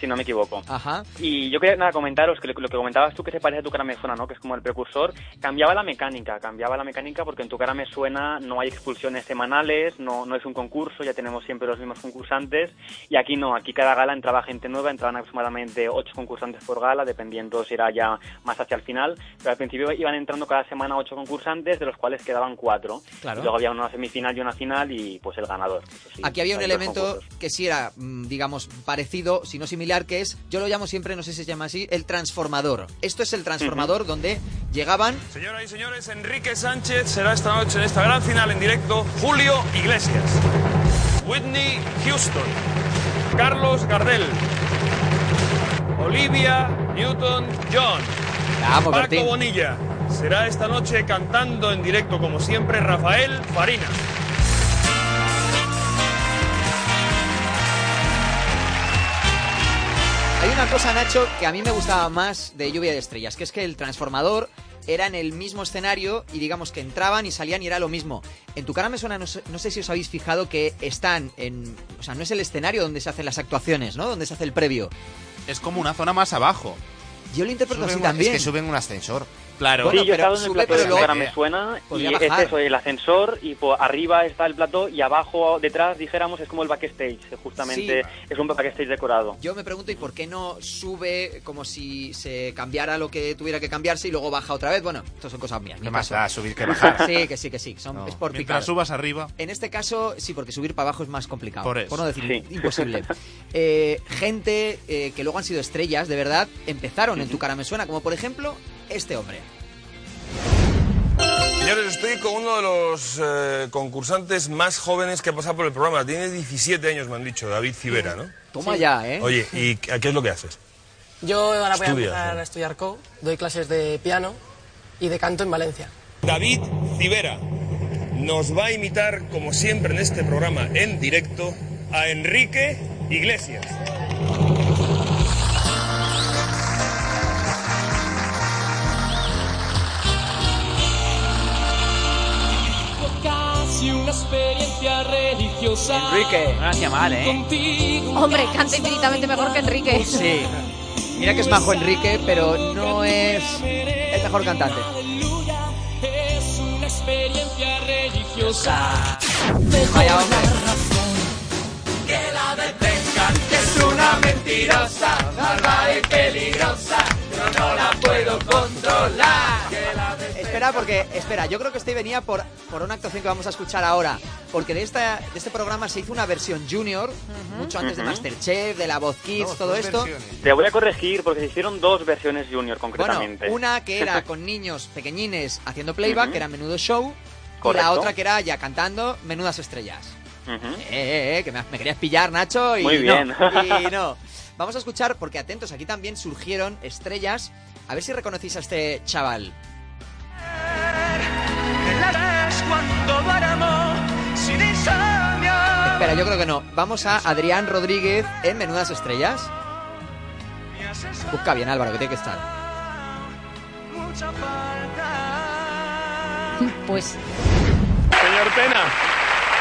si no me equivoco. Ajá. Y yo quería nada comentaros que lo, lo que comentabas tú que se parece a tu cara me suena, ¿no? Que es como el precursor. Cambiaba la mecánica, cambiaba la mecánica porque en tu cara me suena no hay expulsiones semanales, no, no es un concurso, ya tenemos siempre los mismos concursantes. Y aquí no, aquí cada gala entraba gente nueva, entraban aproximadamente ocho concursantes por gala, dependiendo si era ya más hacia el final. Pero al principio iban entrando cada semana ocho concursantes, de los cuales quedaban cuatro. Claro. Y luego había una semifinal y una final y pues el ganador. Sí, Aquí había un elemento concursos. que sí era, mm, digamos, parecido, si no similar, que es, yo lo llamo siempre, no sé si se llama así, el transformador. Esto es el transformador donde llegaban Señoras y señores, Enrique Sánchez será esta noche en esta gran final en directo Julio Iglesias, Whitney Houston, Carlos Gardel, Olivia Newton-John, Vamos, Paco Bertín. Bonilla. Será esta noche cantando en directo como siempre Rafael Farina. Una cosa, Nacho, que a mí me gustaba más de Lluvia de Estrellas, que es que el transformador era en el mismo escenario y digamos que entraban y salían y era lo mismo. En tu cara me suena, no sé, no sé si os habéis fijado que están en... O sea, no es el escenario donde se hacen las actuaciones, ¿no? Donde se hace el previo. Es como una zona más abajo. Yo lo interpreto Suben así una- también. Es que suben un ascensor. Claro. sí, yo he estado en el plató pero de Ahora me suena y Podría es bajar. eso, el ascensor y por arriba está el plató y abajo, detrás, dijéramos, es como el backstage, que justamente es un backstage decorado. Yo me pregunto, ¿y por qué no sube como si se cambiara lo que tuviera que cambiarse y luego baja otra vez? Bueno, esto son cosas mías. ¿Qué ni más da subir que bajar? Sí, que sí, que sí. son- No. Es por Mientras picar. subas arriba. En este caso, sí, porque subir para abajo es más complicado. Por eso. no decir Sí. imposible. Eh, gente eh, que luego han sido estrellas, de verdad, empezaron en Tu cara me suena, como por ejemplo este hombre. Señores, estoy con uno de los eh, concursantes más jóvenes que ha pasado por el programa. Tiene 17 años, me han dicho, David Civera, ¿no? Toma ya, ¿eh? Oye, ¿y a qué es lo que haces? Yo ahora voy a empezar ¿no? a estudiar CO, doy clases de piano y de canto en Valencia. David Civera nos va a imitar, como siempre en este programa, en directo, a Enrique Iglesias. una experiencia religiosa. Enrique, no lo hacía mal, ¿eh? Hombre, canta infinitamente mejor que Enrique. Uh, sí. Mira que es majo Enrique, pero no es el mejor cantante. Es una experiencia religiosa. Vaya hombre. Que la detengan, que es una mentirosa, bárbara y peligrosa. Yo no la puedo controlar. Que la Espera, porque, espera, yo creo que este venía por, por una actuación que vamos a escuchar ahora. Porque de, esta, de este programa se hizo una versión junior, mucho antes de Ujú. Masterchef, de la voz Kids, Dos, todo esto. Te voy a corregir porque se hicieron dos versiones junior Bueno, concretamente. una que era con niños pequeñines haciendo playback, Ujú. que era menudo show. Y Correcto. la otra que era ya cantando menudas estrellas. Ujú. Eh, eh, eh, que me, me querías pillar, Nacho, y Muy no, bien. y no. Vamos a escuchar, porque atentos, aquí también surgieron estrellas. A ver si reconocéis a este chaval. Espera, yo creo que no. Vamos a Adrián Rodríguez en Menudas Estrellas. Busca bien, Álvaro, que tiene que estar. Pues Señor Pena,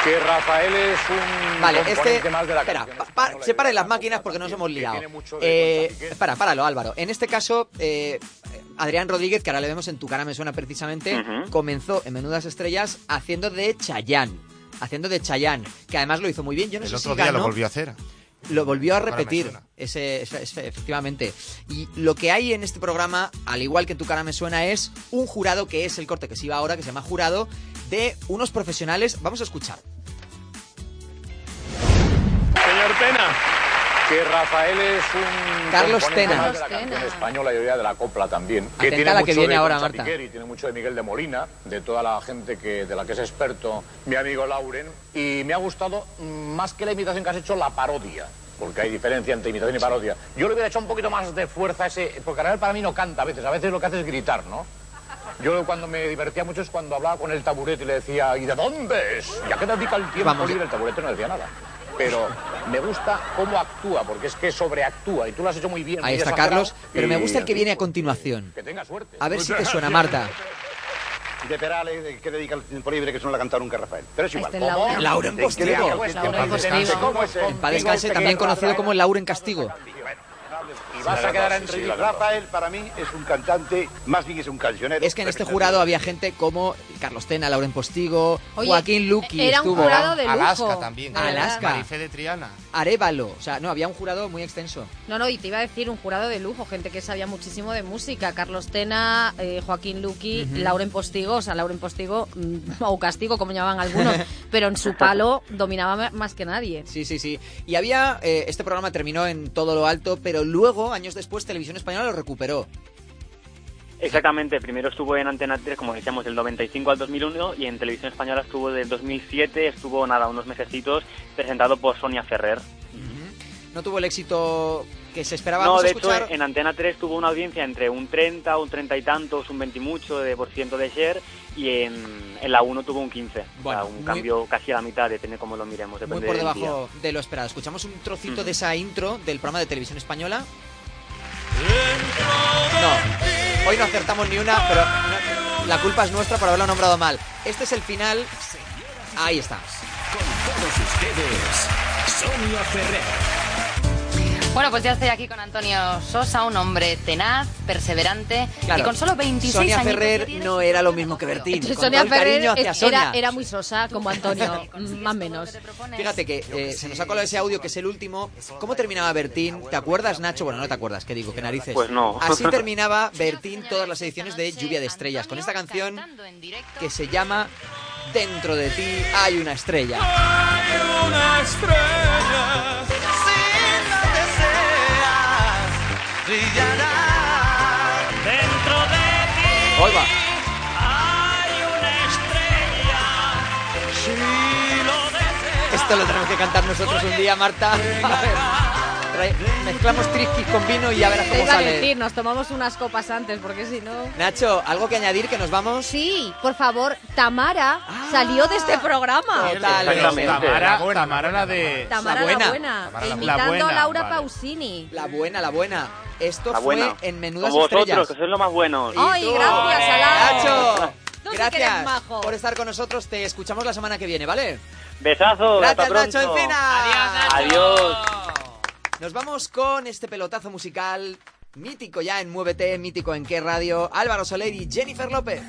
que Rafael es un Vale, este. más de la Espera, canción pa- pa- separen las máquinas porque nos hemos liado. Eh, espera, páralo, Álvaro. En este caso, eh, Adrián Rodríguez, que ahora le vemos en Tu cara me suena precisamente, comenzó en Menudas Estrellas haciendo de Chayán. Haciendo de Chayán, que además lo hizo muy bien. Yo no El sé otro si día lo volvió a hacer. Lo volvió a repetir, ese, ese- ese- efectivamente. Y lo que hay en este programa, al igual que tu cara me suena, es un jurado que es el corte que se iba ahora, que se llama jurado, de unos profesionales. Vamos a escuchar. Señor Pena, que Rafael es un Carlos Tena. de la canción Tena. española y de la copla también. Que Atenta tiene a la que mucho viene de ahora, Marta. Tiene mucho de Miguel de Molina, de toda la gente que, de la que es experto mi amigo Lauren. Y me ha gustado más que la imitación que has hecho, la parodia. Porque hay diferencia entre imitación y parodia. Yo le hubiera hecho un poquito más de fuerza a ese... Porque Arabel para mí no canta a veces. A veces lo que hace es gritar, ¿no? Yo cuando me divertía mucho es cuando hablaba con el taburete y le decía, ¿y de dónde es? ¿Y a qué dedica el tiempo Vamos. libre? El taburete no decía nada. Pero me gusta cómo actúa, porque es que sobreactúa y tú lo has hecho muy bien. Ahí muy está Carlos, pero me gusta el que en viene a continuación. Que tenga suerte. A ver si te suena, Marta. De Perales, ¿de qué dedica el tiempo libre que no la cantar nunca Rafael? Pero es igual. Este es. Lauren ¿De qué Postigo. Pues? Postigo. ¿Cómo es el- En paz descanse, también conocido como Lauren Castigo. Y vas a quedar en ridículo. Rafael, para mí, es un cantante, más bien es un cancionero. Es que en este jurado había gente como Carlos Tena, Lauren Postigo, Oye, Joaquín Luqui era un estuvo. jurado de lujo. Alaska también. Alaska. Marifé de Triana. Arevalo. O sea, no, había un jurado muy extenso. No, no, y te iba a decir un jurado de lujo, gente que sabía muchísimo de música. Carlos Tena, eh, Joaquín Luqui, Ujú. Lauren Postigo, o sea, Lauren Postigo, mm, o Castigo, como llamaban algunos, pero en su palo dominaba más que nadie. Sí, sí, sí. Y había, eh, este programa terminó en todo lo alto, pero luego, años después, Televisión Española lo recuperó. Exactamente, primero estuvo en Antena 3, como decíamos, del 95 al 2001 y en Televisión Española estuvo del 2007, estuvo nada, unos mesecitos, presentado por Sonia Ferrer. No tuvo el éxito que se esperaba. no, de hecho, escuchar. en Antena 3 tuvo una audiencia entre un 30, un 30 y tantos, un 20 y mucho de por ciento de share y en, en la 1 tuvo un 15. Bueno, o sea, un muy- cambio casi a la mitad, depende cómo lo miremos. Muy Depende por del debajo de lo esperado. Escuchamos un trocito de esa intro del programa de Televisión Española. No, hoy no acertamos ni una, pero la culpa es nuestra por haberlo nombrado mal. Este es el final. Ahí está. Todos ustedes, Sonia Ferrer. Bueno, pues ya estoy aquí con Antonio Sosa, un hombre tenaz, perseverante Claro. y con solo 26 Sonia años. Ferrer no era lo mismo que Bertín. Con Sonia todo el Ferrer cariño hacia Sonia. era, era muy sosa, como Antonio, mm, más o menos. Fíjate que eh, se nos ha colado ese audio que es el último. ¿Cómo terminaba Bertín? ¿Te acuerdas, Nacho? Bueno, no te acuerdas, ¿qué digo? ¿Qué narices? Pues no. Así terminaba Bertín todas las ediciones de Lluvia de Estrellas, con esta canción que se llama Dentro de ti hay una estrella. una estrella, brillará dentro de ti. Va. Hay una estrella, si lo deseas. Esto lo tenemos que cantar nosotros un día, Marta. A ver, mezclamos trisquis con vino y ya verás Te cómo a sale. decir, nos tomamos unas copas antes, porque si no... Nacho, ¿algo que añadir que nos vamos? Sí, por favor, Tamara salió de este programa. Totalmente. Tamara, Tamara la de... Tamara la buena, Tamara la imitando buena. a Laura vale. Pausini. La buena, la buena. Esto La fue buena. en Menudas vosotros, Estrellas. que sois lo más buenos. Ay, gracias, Alao. Nacho, Tú gracias majo. por estar con nosotros. Te escuchamos la semana que viene, ¿vale? Besazos, hasta Gracias, Nacho pronto. Encina. Adiós. Nos vamos con este pelotazo musical mítico ya en Muévete, mítico en qué radio. Álvaro Soler y Jennifer López.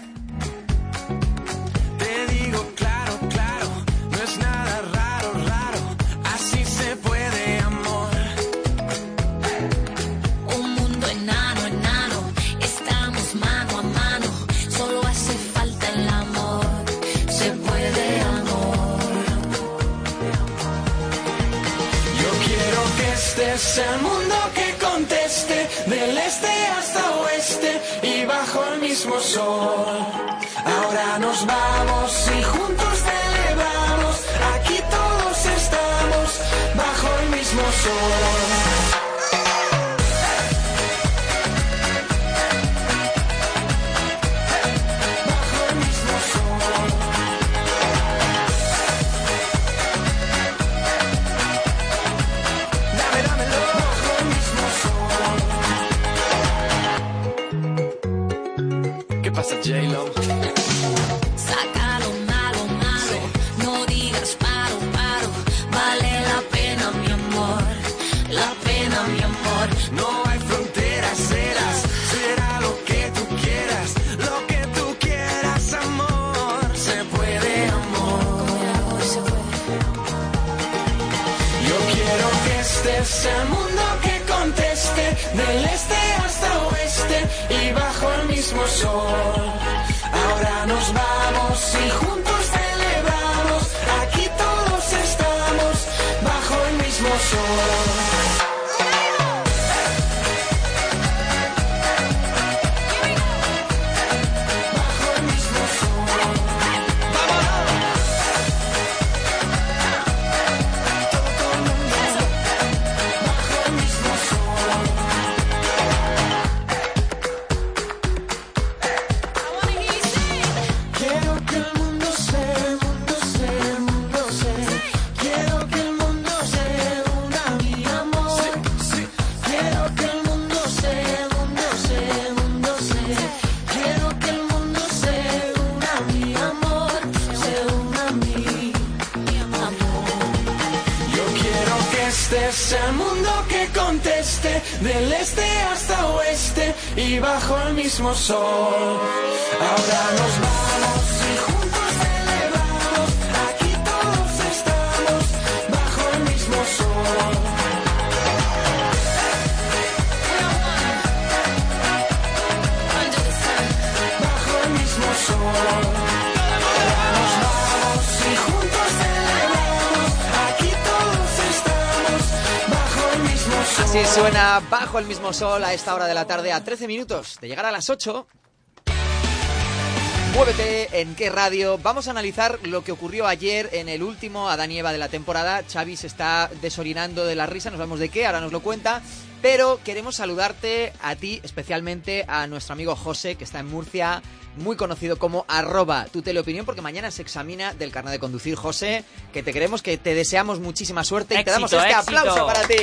Es el mundo que conteste, del este hasta oeste y bajo el mismo sol. Ahora nos vamos y juntos celebramos, aquí todos estamos bajo el mismo sol. Del este hasta oeste y bajo el mismo sol. Ahora nos vamos mismo sol. Bajo el mismo sol a esta hora de la tarde, a 13 minutos de llegar a las 8. Muévete en qué radio. Vamos a analizar lo que ocurrió ayer en el último Adán y Eva de la temporada. Xavi se está desorinando de la risa, no sabemos de qué, ahora nos lo cuenta. Pero queremos saludarte a ti, especialmente a nuestro amigo José, que está en Murcia, muy conocido como arroba tu teleopinión, porque mañana se examina del carnet de conducir. José, que te queremos, que te deseamos muchísima suerte y te damos este éxito. aplauso para ti.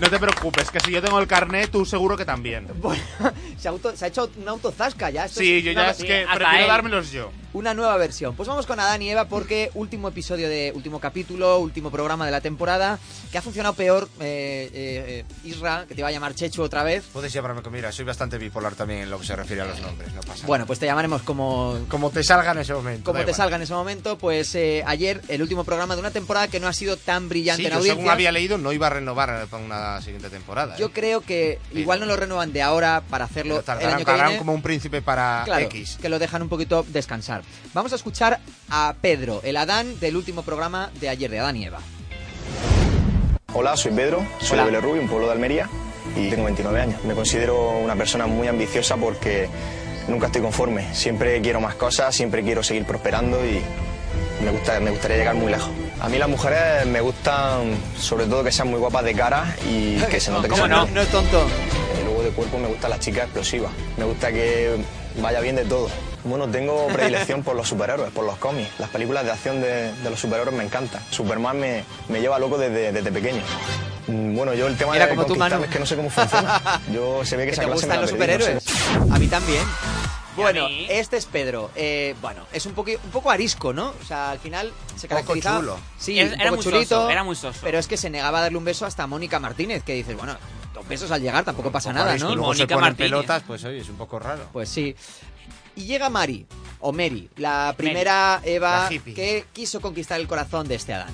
No te preocupes, que si yo tengo el carnet, tú seguro que también. Se, auto- se ha hecho un autozasca ya. Esto Sí, es yo ya es que prefiero dármelos yo. Una nueva versión. Pues vamos con Adán y Eva porque último episodio de último capítulo, último programa de la temporada, que ha funcionado peor. Eh, eh, eh, Isra, que te iba a llamar Chechu otra vez. Puedes llamarme como mira, soy bastante bipolar también en lo que se refiere a los nombres, no pasa Bueno, pues te llamaremos como Como te salga en ese momento. como te igual. salga en ese momento. Pues eh, ayer el último programa de una temporada que no ha sido tan brillante Sí, en yo audiencia. según había leído no iba a renovar para una siguiente temporada. ¿eh? Yo creo que igual no lo renuevan de ahora para hacerlo Pero el tardarán, año que tardarán viene. como un príncipe para Claro, X. que lo dejan un poquito descansar. Vamos a escuchar a Pedro, el Adán del último programa de ayer, de Adán y Eva. Hola, soy Pedro, soy Hola. de Belerrubio, un pueblo de Almería, y tengo 29 años. Me considero una persona muy ambiciosa porque nunca estoy conforme. Siempre quiero más cosas, siempre quiero seguir prosperando y me, gusta, me gustaría llegar muy lejos. A mí las mujeres me gustan sobre todo que sean muy guapas de cara y que se note que ¿Cómo son no? No es tonto. Eh, luego de cuerpo me gustan las chicas explosivas. Me gusta que vaya bien de todo. Bueno, tengo predilección por los superhéroes, por los cómics. Las películas de acción de, de los superhéroes me encantan. Superman me, me lleva loco desde, desde pequeño. Mm, Bueno, yo el tema Mira de como tú, Manu. es que no sé cómo funciona. Yo se ve que ¿Que esa te clase me gustan la los perdí, no sé. superhéroes? A mí también. Bueno, este es Pedro. Eh, bueno, es un, poqui- un poco arisco, ¿no? O sea, al final se Poco caracterizaba... chulo. Sí, Era- un era poco muy chulito. soso, era muy soso. Pero es que se negaba a darle un beso hasta a Mónica Martínez, que dices, bueno, dos besos al llegar tampoco pasa nada, ¿no? y luego se ponen pelotas, pues oye, es un poco raro. Pues sí. Y llega Mari, o Mary, la primera Eva La que quiso conquistar el corazón de este Adán.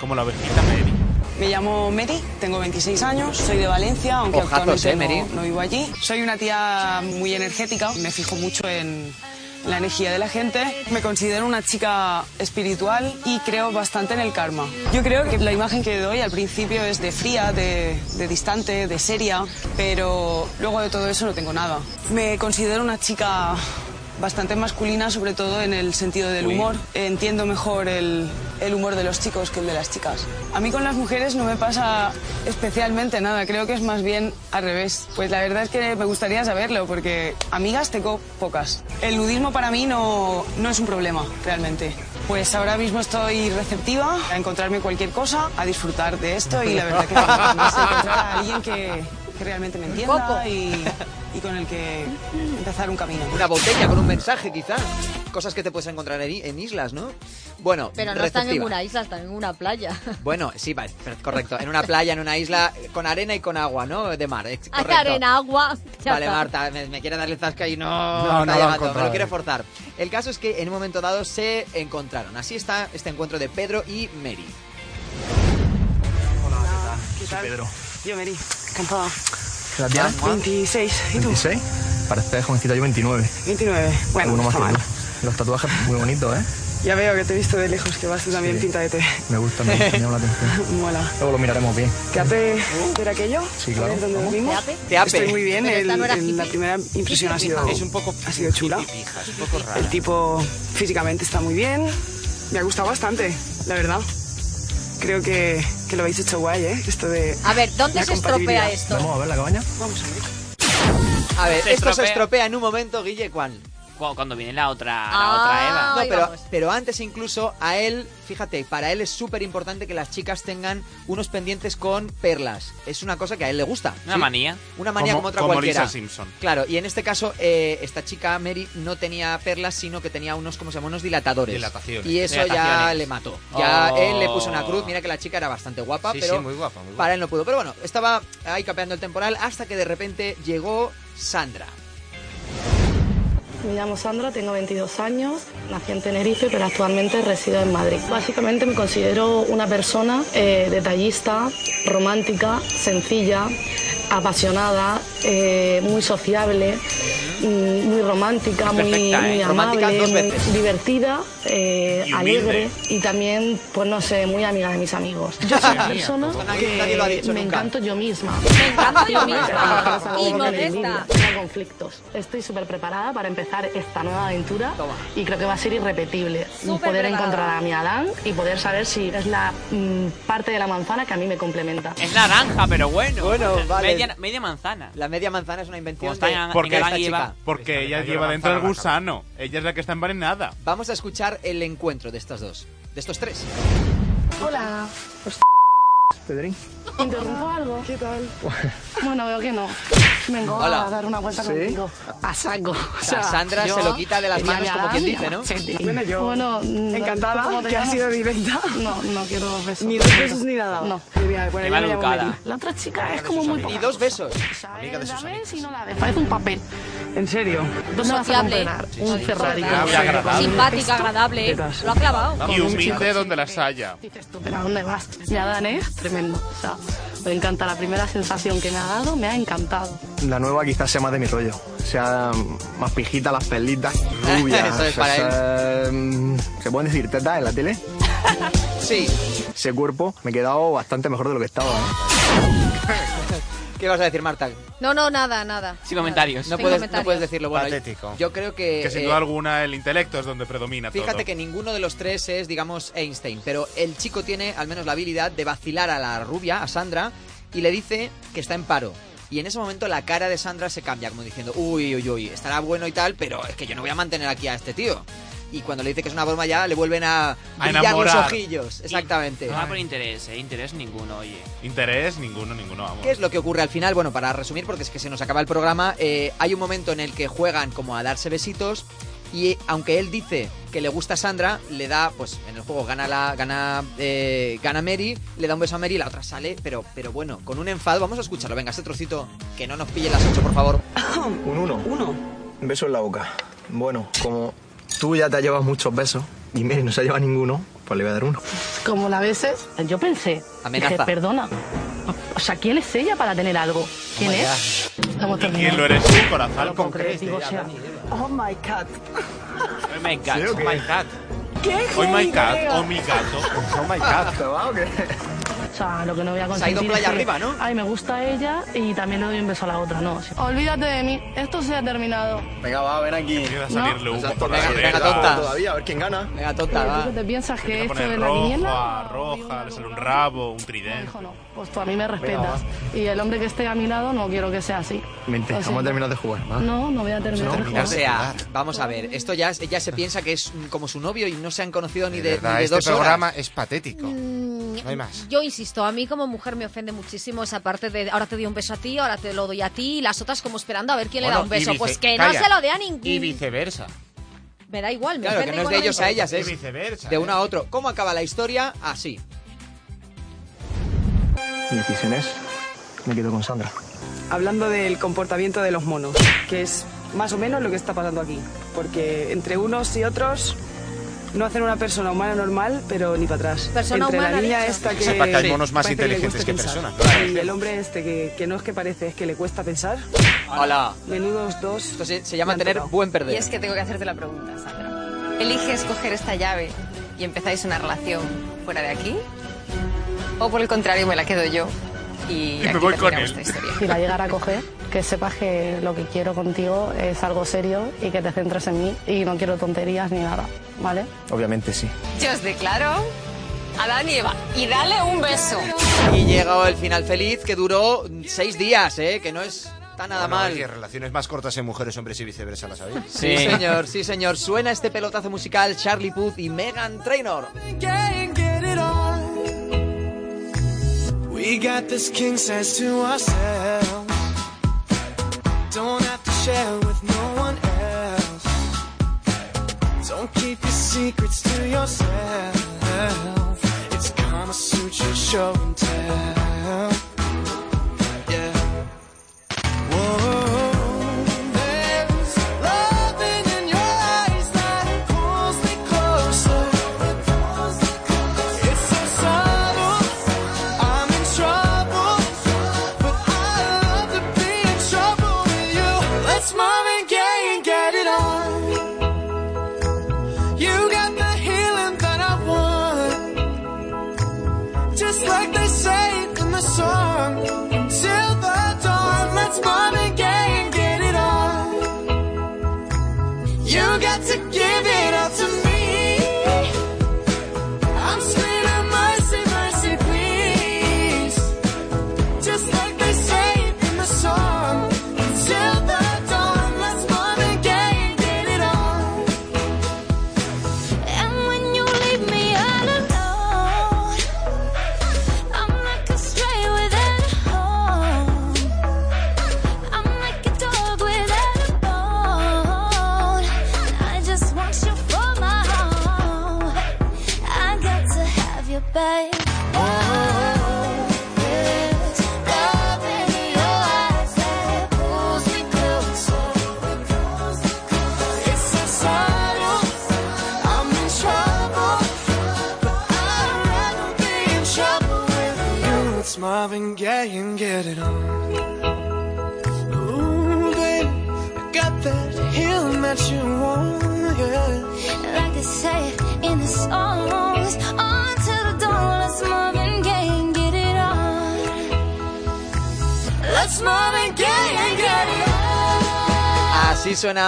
Como la ovejita Mary. Me llamo Mary, tengo 26 años, soy de Valencia, aunque Ojazos, actualmente eh, Mary. no, no vivo allí. Soy una tía muy energética, me fijo mucho en, la energía de la gente. Me considero una chica espiritual y creo bastante en el karma. Yo creo que la imagen que doy al principio es de fría, de, distante, de seria, pero luego de todo eso no tengo nada. Me considero una chica bastante masculina, sobre todo en el sentido del Uy. humor. Entiendo mejor el, el humor de los chicos que el de las chicas. A mí con las mujeres no me pasa especialmente nada, creo que es más bien al revés. Pues la verdad es que me gustaría saberlo, porque amigas tengo pocas. El nudismo para mí no, no es un problema, realmente. Pues ahora mismo estoy receptiva a encontrarme cualquier cosa, a disfrutar de esto y la verdad que me sé encontrar a alguien que, que realmente me entienda y, y con el que empezar un camino. Una botella con un mensaje, quizá. Cosas que te puedes encontrar en, en islas, ¿no? Bueno, Pero no están en receptiva. una isla, están en una playa. Bueno, sí, vale, correcto. En una playa, en una isla, con arena y con agua, ¿no? De mar, Hay arena, agua. ya Vale. Marta, me, me quiere darle zasca y no, No, no llegando, me lo quiere forzar. El caso es que en un momento dado se encontraron. Así está este encuentro de Pedro y Mary. ¿Qué tal? Pedro. Yo, Mary, encantada. ¿Qué edad tienes? 26. ¿Y tú? 26. Parece jovencita, yo 29. 29. Bueno, Alguno más que tú. Los tatuajes muy bonitos, ¿eh? Ya veo que te he visto de lejos, que vas tú también Sí. pinta de té. Me gusta, me, gusta, me llama la atención. Mola. Luego lo miraremos bien. ¿Teape era aquello? Sí, claro. Ver, ¿dónde dormimos? ¿Teape? Teape. Estoy muy bien. El- no la primera impresión ha sido, Es un poco ha sido chula. es un poco rara. El tipo físicamente está muy bien. Me ha gustado bastante, la verdad. Creo que, que lo habéis hecho guay, ¿eh? Esto de. A ver, ¿dónde se estropea esto? Vamos a ver la cabaña. Vamos a ver. A ver, Se esto se estropea. estropea en un momento, Guille, ¿cuál? Cu- Cuando viene la otra, la Ah, otra Eva. No, pero, vamos. pero antes incluso a él, fíjate, para él es súper importante que las chicas tengan unos pendientes con perlas. Es una cosa que a él le gusta. Una ¿sí? manía. Una manía como, otra como cualquiera. Lisa Simpson. Claro, y en este caso, eh, esta chica, Mary, no tenía perlas, sino que tenía unos, ¿cómo se llama? Unos dilatadores. Dilataciones. Y eso ya le mató. Ya Oh. él le puso una cruz. Mira que la chica era bastante guapa, Sí, pero sí, muy guapa, muy guapa. para él no pudo. Pero bueno, estaba ahí capeando el temporal hasta que de repente llegó Sandra. Me llamo Sandra, tengo 22 años, nací en Tenerife, pero actualmente resido en Madrid. Básicamente me considero una persona eh, detallista, romántica, sencilla, apasionada, eh, muy sociable, muy romántica, Es muy, perfecta, ¿eh? muy Romántica amable, muy divertida, eh, Y alegre y también, pues no sé, muy amiga de mis amigos. Yo soy una persona nadie- lo ha que dicho me nunca. encanto yo misma. Me encanto yo misma. Y. Tengo conflictos. Estoy súper preparada para empezar esta nueva aventura y creo que va a ser irrepetible. Súper poder preparada. encontrar a mi Adán y poder saber si es la mm, parte de la manzana que a mí me complementa. Es naranja, pero bueno. Bueno, vale. Media, media manzana. La media manzana es una invención de, en- Porque, esta Adán y Eva. chica. Porque ella lleva dentro el gusano. Ella es la que está envenenada. Vamos a escuchar el encuentro de estas dos, de estos tres. Hola. Pedrín. ¿Interrumpo algo? ¿Qué tal? Bueno, veo que no. Vengo Hola. a dar una vuelta ¿Sí? contigo. A saco. O sea, Sandra se lo quita de las manos como quien dice, ¿no? Bueno, yo Bueno, encantada, ¿cómo te que llamas? sido directa. No, no quiero besos. Ni dos besos ni nada. No. Bueno, mal educada. La otra chica es como muy... Y dos besos. Amiga de sus y no la ves. Parece un papel. ¿En serio? ¿Dónde vas a Sociable. Un Ferrari. Simpática, agradable. Lo ha clavado. Y humilde donde las haya. Dices tú, pero ¿a dónde vas? Mi Adán es tremendo. O sea, me encanta. La primera sensación que me ha dado, me ha encantado. La nueva quizás sea más de mi rollo. Sea más pijita, las perlitas, rubias. Eso es para él. mm, ¿Se pueden decir tetas en la tele? Sí. Ese cuerpo me he quedado bastante mejor de lo que estaba. ¿eh? ¿Qué vas a decir, Marta? No, no, nada, nada. Sin comentarios. No Sin puedes, comentarios. no puedes decirlo. Bueno, Patético. yo creo que... Que sin eh, duda alguna el intelecto es donde predomina Fíjate todo. que ninguno de los tres es, digamos, Einstein, pero el chico tiene al menos la habilidad de vacilar a la rubia, a Sandra, y le dice que está en paro. Y en ese momento la cara de Sandra se cambia, como diciendo, uy, uy, uy, estará bueno y tal, pero es que yo no voy a mantener aquí a este tío. Y cuando le dice que es una broma ya, le vuelven a brillar los enamorar. ojillos. Exactamente. No va por interés, eh. Interés ninguno, oye. Interés, ninguno, ninguno, vamos. ¿Qué es lo que ocurre al final? Bueno, para resumir, porque es que se nos acaba el programa, eh, hay un momento en el que juegan como a darse besitos y aunque él dice que le gusta a Sandra, le da, pues en el juego gana la gana eh, gana Mary, le da un beso a Mary y la otra sale, pero pero bueno, con un enfado, vamos a escucharlo. Venga, este trocito que no nos pille las 8, por favor. Un uno. Uno. Un beso en la boca. Bueno, como tú ya te llevas muchos besos y Mary no se lleva ninguno, pues le voy a dar uno. Como la veces, yo pensé, Amenaza. dije, perdona. O sea, ¿quién es ella para tener algo? ¿Quién es? Hemos ¿Y quién lo eres tú, corazón? Digo, o sea, Oh my God. Oh my God. ¿Sí o qué? Oh my God. ¿Qué? Oh my cat, oh my gato. Oh my god. Sea, lo que no voy a Se ha ido playa es que, arriba, ¿no? Ay, me gusta ella y también le doy un beso a la otra, no. sí. Olvídate de mí, esto se ha terminado. Venga, va, ven aquí. Empieza a salirle humo por la Venga, venga, cabeza. tonta. Todavía, a ver quién gana. Venga, tonta, ¿Tú va. qué te piensas que esto de la roja, roja, le sale un rabo, un tridente. Hijo, no. Pues tú a mí me respetas. Y el hombre que esté a mi lado no quiero que sea así. Mente, Así. vamos a terminar de jugar. va. No, no voy a terminar. de O jugar. sea, vamos a ver, esto ya ella se piensa que es como su novio y no se han conocido ni De de, verdad, ni de este dos programa horas. es patético. Mm, No hay más. Yo insisto, a mí como mujer me ofende muchísimo esa parte de ahora te doy un beso a ti, ahora te lo doy a ti, y las otras como esperando a ver quién le da un beso. vice- Pues que no se lo dé a ningún. Y viceversa. Me da igual, me Claro, que no es de ellos a ellas, Y es viceversa. de ¿eh? uno a otro. ¿Cómo acaba la historia? Así. Mi decisión es, me quedo con Sandra. Hablando del comportamiento de los monos, que es más o menos lo que está pasando aquí. Porque entre unos y otros no hacen una persona humana normal, pero ni para atrás. Persona entre humana, la niña dicho. esta que... Sepa que hay monos más parece inteligentes que pensar. personas. Y el hombre este que, que no es que parece, es que le cuesta pensar. Hola. Menudos dos. Esto se, se llama tener tocado. buen Y perder. es que tengo que hacerte la pregunta, Sandra. ¿Eliges coger esta llave y empezáis una relación fuera de aquí? ¿O por el contrario me la quedo yo y, me aquí voy con él. vuestra historia? Si la llegara a coger, que sepas que lo que quiero contigo es algo serio y que te centres en mí y no quiero tonterías ni nada, ¿vale? Obviamente sí. Yo os declaro Adán y Eva. Y dale un beso. Y llegó el final feliz que duró seis días, ¿eh? Que no es está nada Bueno, mal. oye, relaciones más cortas en mujeres, hombres y viceversa, ¿las sabéis? Sí, señor, sí, señor. Suena este pelotazo musical Charlie Puth y Megan Trainor. We got this king size to ourselves. Don't have to share with no one else. Don't keep your secrets to yourself. It's Kama Sutra show and tell.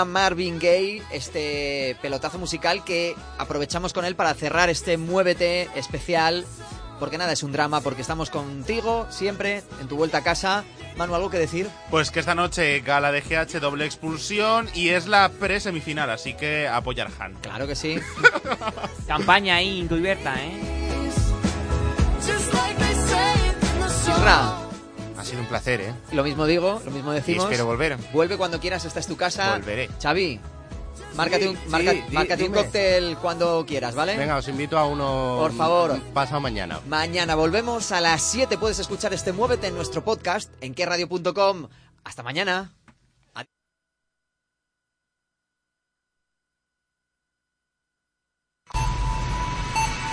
Marvin Gaye, este pelotazo musical que aprovechamos con él para cerrar este Muévete especial. Porque nada, es un drama, porque estamos contigo siempre en tu vuelta a casa. Manu, ¿algo que decir? Pues que esta noche gala de GH doble expulsión y es la pre-semifinal, así que apoyar Han. Claro que sí. Campaña ahí, encubierta, ¿eh? Isra, sido un placer, ¿eh? lo mismo digo, lo mismo decimos. Y espero volver. Vuelve cuando quieras, esta es tu casa. Volveré. Xavi, márcate, un, Sí, marca- sí, márcate un cóctel cuando quieras, ¿vale? Venga, os invito a uno. Por favor. Pasado mañana. Mañana volvemos a las 7. Puedes escuchar este Muévete en nuestro podcast en querradio.com. Hasta mañana.